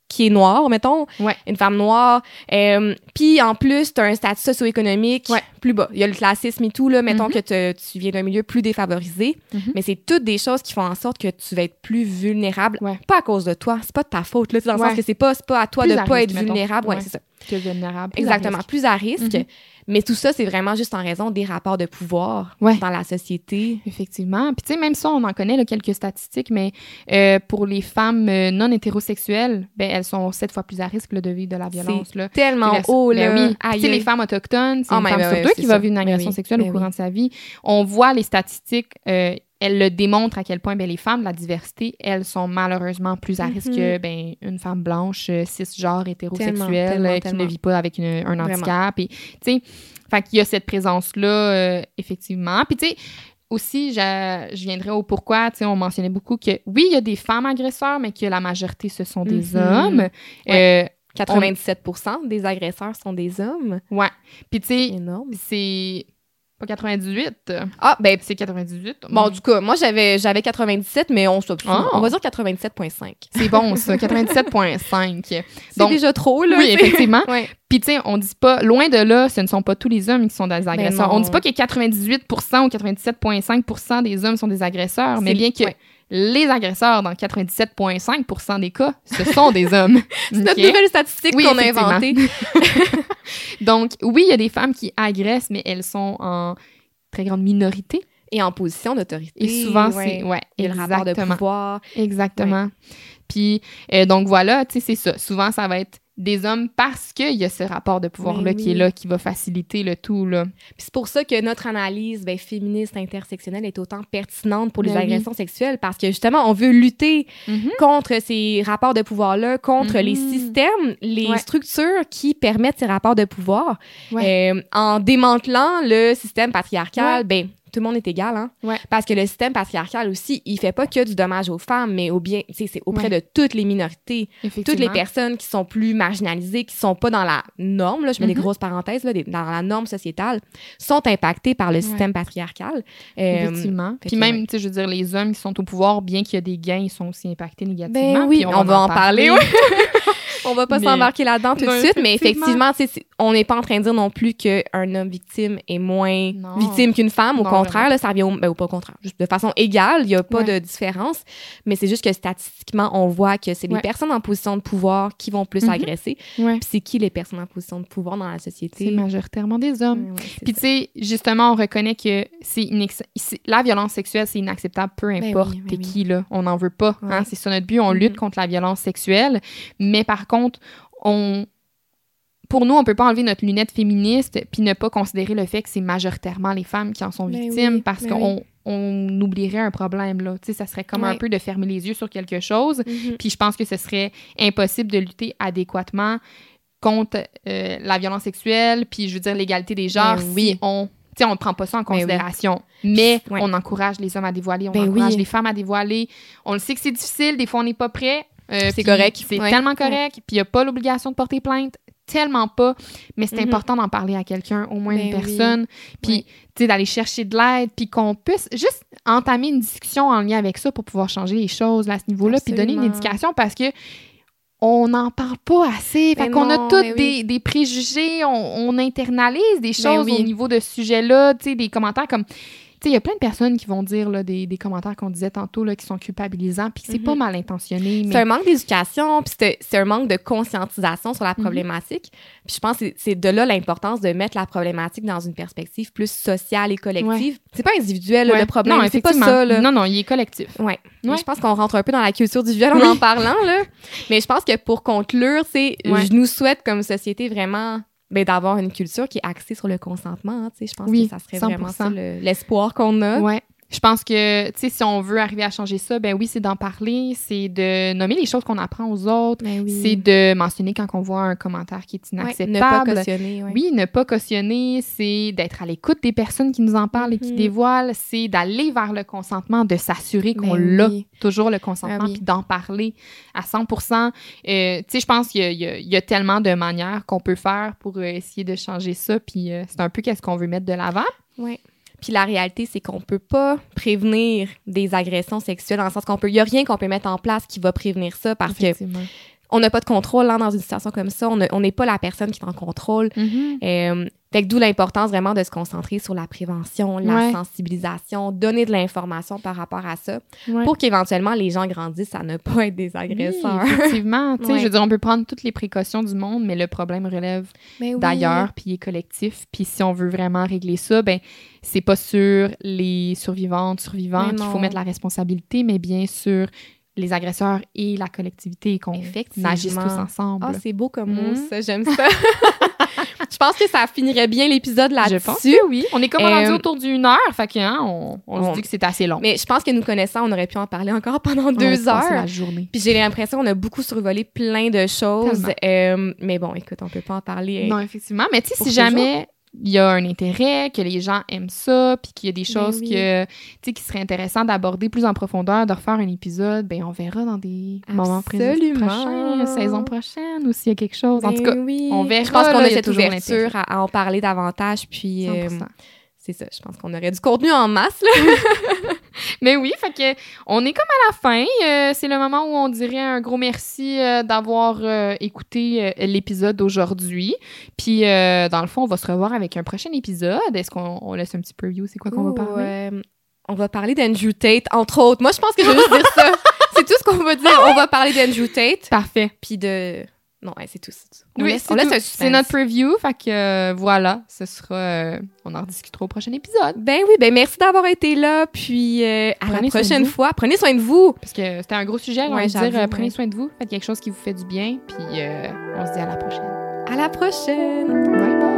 qui est noire, mettons, Ouais. une femme noire, euh, puis en plus, tu as un statut socio-économique Ouais. plus bas. Il y a le classisme et tout, là, mettons Mhm. que te- tu viens d'un milieu plus défavorisé, Mhm. mais c'est toutes des choses qui font en sorte que tu vas être plus vulnérable, Ouais. pas à cause de toi, c'est pas de ta faute, là, dans le sens que c'est pas, à toi Plus de pas risque, être mettons. vulnérable, ouais, c'est ça. Vulnérable. plus à Exactement, plus à risque, Mhm. Mais tout ça, c'est vraiment juste en raison des rapports de pouvoir Ouais. dans la société. Effectivement. Puis tu sais, même ça, on en connaît là, quelques statistiques, mais euh, pour les femmes euh, non hétérosexuelles, ben, elles sont sept fois plus à risque là, de vivre de la violence. Là. Tellement haut, là. Ben oui. Les femmes autochtones, c'est Ah, une ben, femme ben, sur deux qui va ça. vivre une Ben agression sexuelle ben au courant oui. de sa vie. On voit les statistiques, euh, elles le démontrent à quel point ben, les femmes de la diversité, elles sont malheureusement plus à risque Mhm. que ben, une femme blanche, euh, cisgenre, hétérosexuelle, Tellement, tellement, euh, qui tellement. ne vit pas avec une- un Vraiment. handicap. Et, tu sais, fait qu'il y a cette présence-là, euh, effectivement. Puis, tu sais, aussi, je, je viendrai au pourquoi, tu sais, on mentionnait beaucoup que oui, il y a des femmes agresseurs, mais que la majorité, ce sont des Mhm. hommes. Euh, 97% des agresseurs sont des hommes. ouais. Puis, tu sais, Énorme. c'est pas 98. Ah, ben, C'est 98. bon, en tout cas, moi, j'avais, j'avais 97, mais on, Ah. on va dire 97,5. C'est bon, ça. 97,5. C'est Donc, déjà trop, là. oui, effectivement. Ouais. Puis, tu sais, on dit pas, loin de là, ce ne sont pas tous les hommes qui sont des agresseurs. non. on dit pas que 98% ou 97,5% des hommes sont des agresseurs, mais bien que ouais. Les agresseurs, dans 97,5% des cas, ce sont des hommes. C'est notre OK? nouvelle statistique Oui, qu'on a inventée. Donc, oui, il y a des femmes qui agressent, mais elles sont en très grande minorité. Et en position d'autorité. Et souvent, ouais. c'est. Ouais, y a le rapport de exactement. pouvoir. Exactement. Puis, euh, donc voilà, tu sais, c'est ça. Souvent, ça va être des hommes parce qu'il y a ce rapport de pouvoir-là Mais qui est là, qui va faciliter le tout, là. Puis c'est pour ça que notre analyse ben, féministe intersectionnelle est autant pertinente pour les Ben oui. agressions sexuelles parce que justement, on veut lutter contre ces rapports de pouvoir-là, contre les systèmes, les Ouais. structures qui permettent ces rapports de pouvoir. Ouais. Euh, en démantelant le système patriarcal, Ouais. ben, tout le monde est égal, hein. Ouais. Parce que le système patriarcal aussi, il fait pas que du dommage aux femmes, mais au bien, tu sais, c'est auprès de toutes les minorités, toutes les personnes qui sont plus marginalisées, qui sont pas dans la norme, là, je mets des Mhm. grosses parenthèses, là, des- dans la norme sociétale, sont impactées par le système patriarcal. Euh, Effectivement. Puis que, même, tu sais, je veux dire, les hommes qui sont au pouvoir, bien qu'il y a des gains, ils sont aussi impactés négativement. Ben oui, puis on, va en parler. ouais. on va pas s'embarquer là-dedans tout de Non, suite, mais effectivement. on n'est pas en train de dire non plus qu'un homme victime est moins Non. victime qu'une femme. Au Non, contraire, là, ça revient au, ben, pas au contraire, juste de façon égale, il n'y a pas Ouais. de différence. Mais c'est juste que statistiquement, on voit que c'est les personnes en position de pouvoir qui vont plus Mhm. agresser. Puis c'est qui les personnes en position de pouvoir dans la société? C'est majoritairement des hommes. Puis tu sais, justement, on reconnaît que c'est la violence sexuelle, c'est inacceptable, peu Ben importe oui, ben oui. qui, là. On n'en veut pas. hein. C'est ça notre but. On lutte Mhm. contre la violence sexuelle. Mais par contre, on... Pour nous, on peut pas enlever notre lunette féministe puis ne pas considérer le fait que c'est majoritairement les femmes qui en sont Ben victimes oui, parce ben qu'on on oublierait un problème, là. Tu sais, ça serait comme un peu de fermer les yeux sur quelque chose. Mhm. Puis je pense que ce serait impossible de lutter adéquatement contre euh, la violence sexuelle, puis je veux dire l'égalité des genres, Ben oui. si on on ne prend pas ça en Ben oui. considération. Mais Ouais. on encourage les hommes à dévoiler, on Ben encourage oui. les femmes à dévoiler. On le sait que c'est difficile, des fois on n'est pas prêt. euh, C'est correct. C'est Ouais. tellement correct. Puis il n'y a pas l'obligation de porter plainte. Tellement pas. Mais c'est Mhm. important d'en parler à quelqu'un, au moins une Ben oui. personne. Puis, tu sais, d'aller chercher de l'aide. Puis qu'on puisse juste entamer une discussion en lien avec ça pour pouvoir changer les choses là, à ce niveau-là. Puis donner une éducation parce que on n'en parle pas assez. Fait Mais qu'on a tous mais des, oui. des préjugés, on, on internalise des choses oui. au niveau de ce sujet-là, des commentaires comme... Tu sais, il y a plein de personnes qui vont dire là, des, des commentaires qu'on disait tantôt là, qui sont culpabilisants, puis que c'est Mhm. pas mal intentionné. C'est un manque d'éducation, puis c'est c'est un manque de conscientisation sur la Mhm. problématique. Puis je pense que c'est- c'est de là l'importance de mettre la problématique dans une perspective plus sociale et collective. C'est pas individuel Ouais. le problème, non, c'est pas ça. Là. Non, non, il est collectif. Ouais. Ouais. Je pense qu'on rentre un peu dans la culture du viol en en parlant, là. Mais je pense que pour conclure, c'est Ouais. je nous souhaite comme société vraiment ben, d'avoir une culture qui est axée sur le consentement. hein, tu sais. je pense Oui, que ça serait vraiment 100%. ça le- l'espoir qu'on a. Ouais. Je pense que, tu sais, si on veut arriver à changer ça, ben oui, c'est d'en parler, c'est de nommer les choses qu'on apprend aux autres, Ben oui. c'est de mentionner quand on voit un commentaire qui est Ouais, inacceptable. ne pas cautionner. ouais. Oui, ne pas cautionner, c'est d'être à l'écoute des personnes qui nous en parlent et qui Mhm. dévoilent, c'est d'aller vers le consentement, de s'assurer qu'on Ben l'a oui. toujours le consentement, Ah oui. puis d'en parler à 100% Euh, Tu sais, je pense qu'il y, a- y y tellement de manières qu'on peut faire pour euh, essayer de changer ça, puis euh, c'est un peu qu'est-ce qu'on veut mettre de l'avant. Ouais. Puis la réalité, c'est qu'on peut pas prévenir des agressions sexuelles dans le sens qu'on peut, il y a rien qu'on peut mettre en place qui va prévenir ça parce que on n'a pas de contrôle hein, dans une situation comme ça. On n'est pas la personne qui est en contrôle. Mhm. Euh, fait que d'où l'importance vraiment de se concentrer sur la prévention, la Ouais. sensibilisation, donner de l'information par rapport à ça Ouais. pour qu'éventuellement les gens grandissent à ne pas être des Oui, agresseurs. effectivement. Tu sais, Ouais. Je veux dire, on peut prendre toutes les précautions du monde, mais le problème relève oui. d'ailleurs, puis il est collectif. Puis si on veut vraiment régler ça, ben c'est pas sur les survivantes, survivants Mais qu'il faut mettre la responsabilité, mais bien sur les agresseurs et la collectivité, qu'on agisse tous ensemble. Ah, c'est beau comme mot, Mhm. ça, j'aime ça. Je pense que ça finirait bien l'épisode Je là-dessus. pense que oui. On est comme Euh, rendu autour d'une heure, fait que hein, on, on on- se dit que c'est assez long. Mais je pense que nous connaissant, on aurait pu en parler encore pendant deux heures. la journée. Puis j'ai l'impression qu'on a beaucoup survolé plein de choses. Euh, mais bon, écoute, on peut pas en parler. euh, Non, effectivement. Mais tu sais, si jamais il y a un intérêt, que les gens aiment ça, puis qu'il y a des Ben choses oui. que, tu sais, qui seraient intéressantes d'aborder plus en profondeur, de refaire un épisode, ben on verra dans des moments Absolument. prochains, saison prochaine, ou s'il y a quelque chose. en ben tout cas, oui. on verra, Je pense qu'on a cette ouverture à, à en parler davantage. Puis euh, 100%. c'est ça, je pense qu'on aurait du contenu en masse. Là. Mais oui, fait que on est comme à la fin. Euh, c'est le moment où on dirait un gros merci euh, d'avoir euh, écouté l'épisode d'aujourd'hui. Puis, dans le fond, on va se revoir avec un prochain épisode. Est-ce qu'on on laisse un petit preview? C'est quoi qu'on va parler? on va parler d'Andrew Tate, entre autres. Moi, je pense que je vais juste dire ça. C'est tout ce qu'on va dire. On va parler d'Andrew Tate, Parfait. puis de... Non, ouais, c'est tout. On Oui, laisse, c'est on laisse tout. un C'est suspense. notre preview. Fait que euh, voilà, ce sera. euh, on en rediscutera au prochain épisode. Ben oui, ben merci d'avoir été là, puis euh, à Prenez la prochaine fois. Prenez soin de vous. Parce que c'était un gros sujet. Ouais, dire, prenez soin de vous. Faites quelque chose qui vous fait du bien. Puis euh, on se dit à la prochaine. À la prochaine. Bye bye.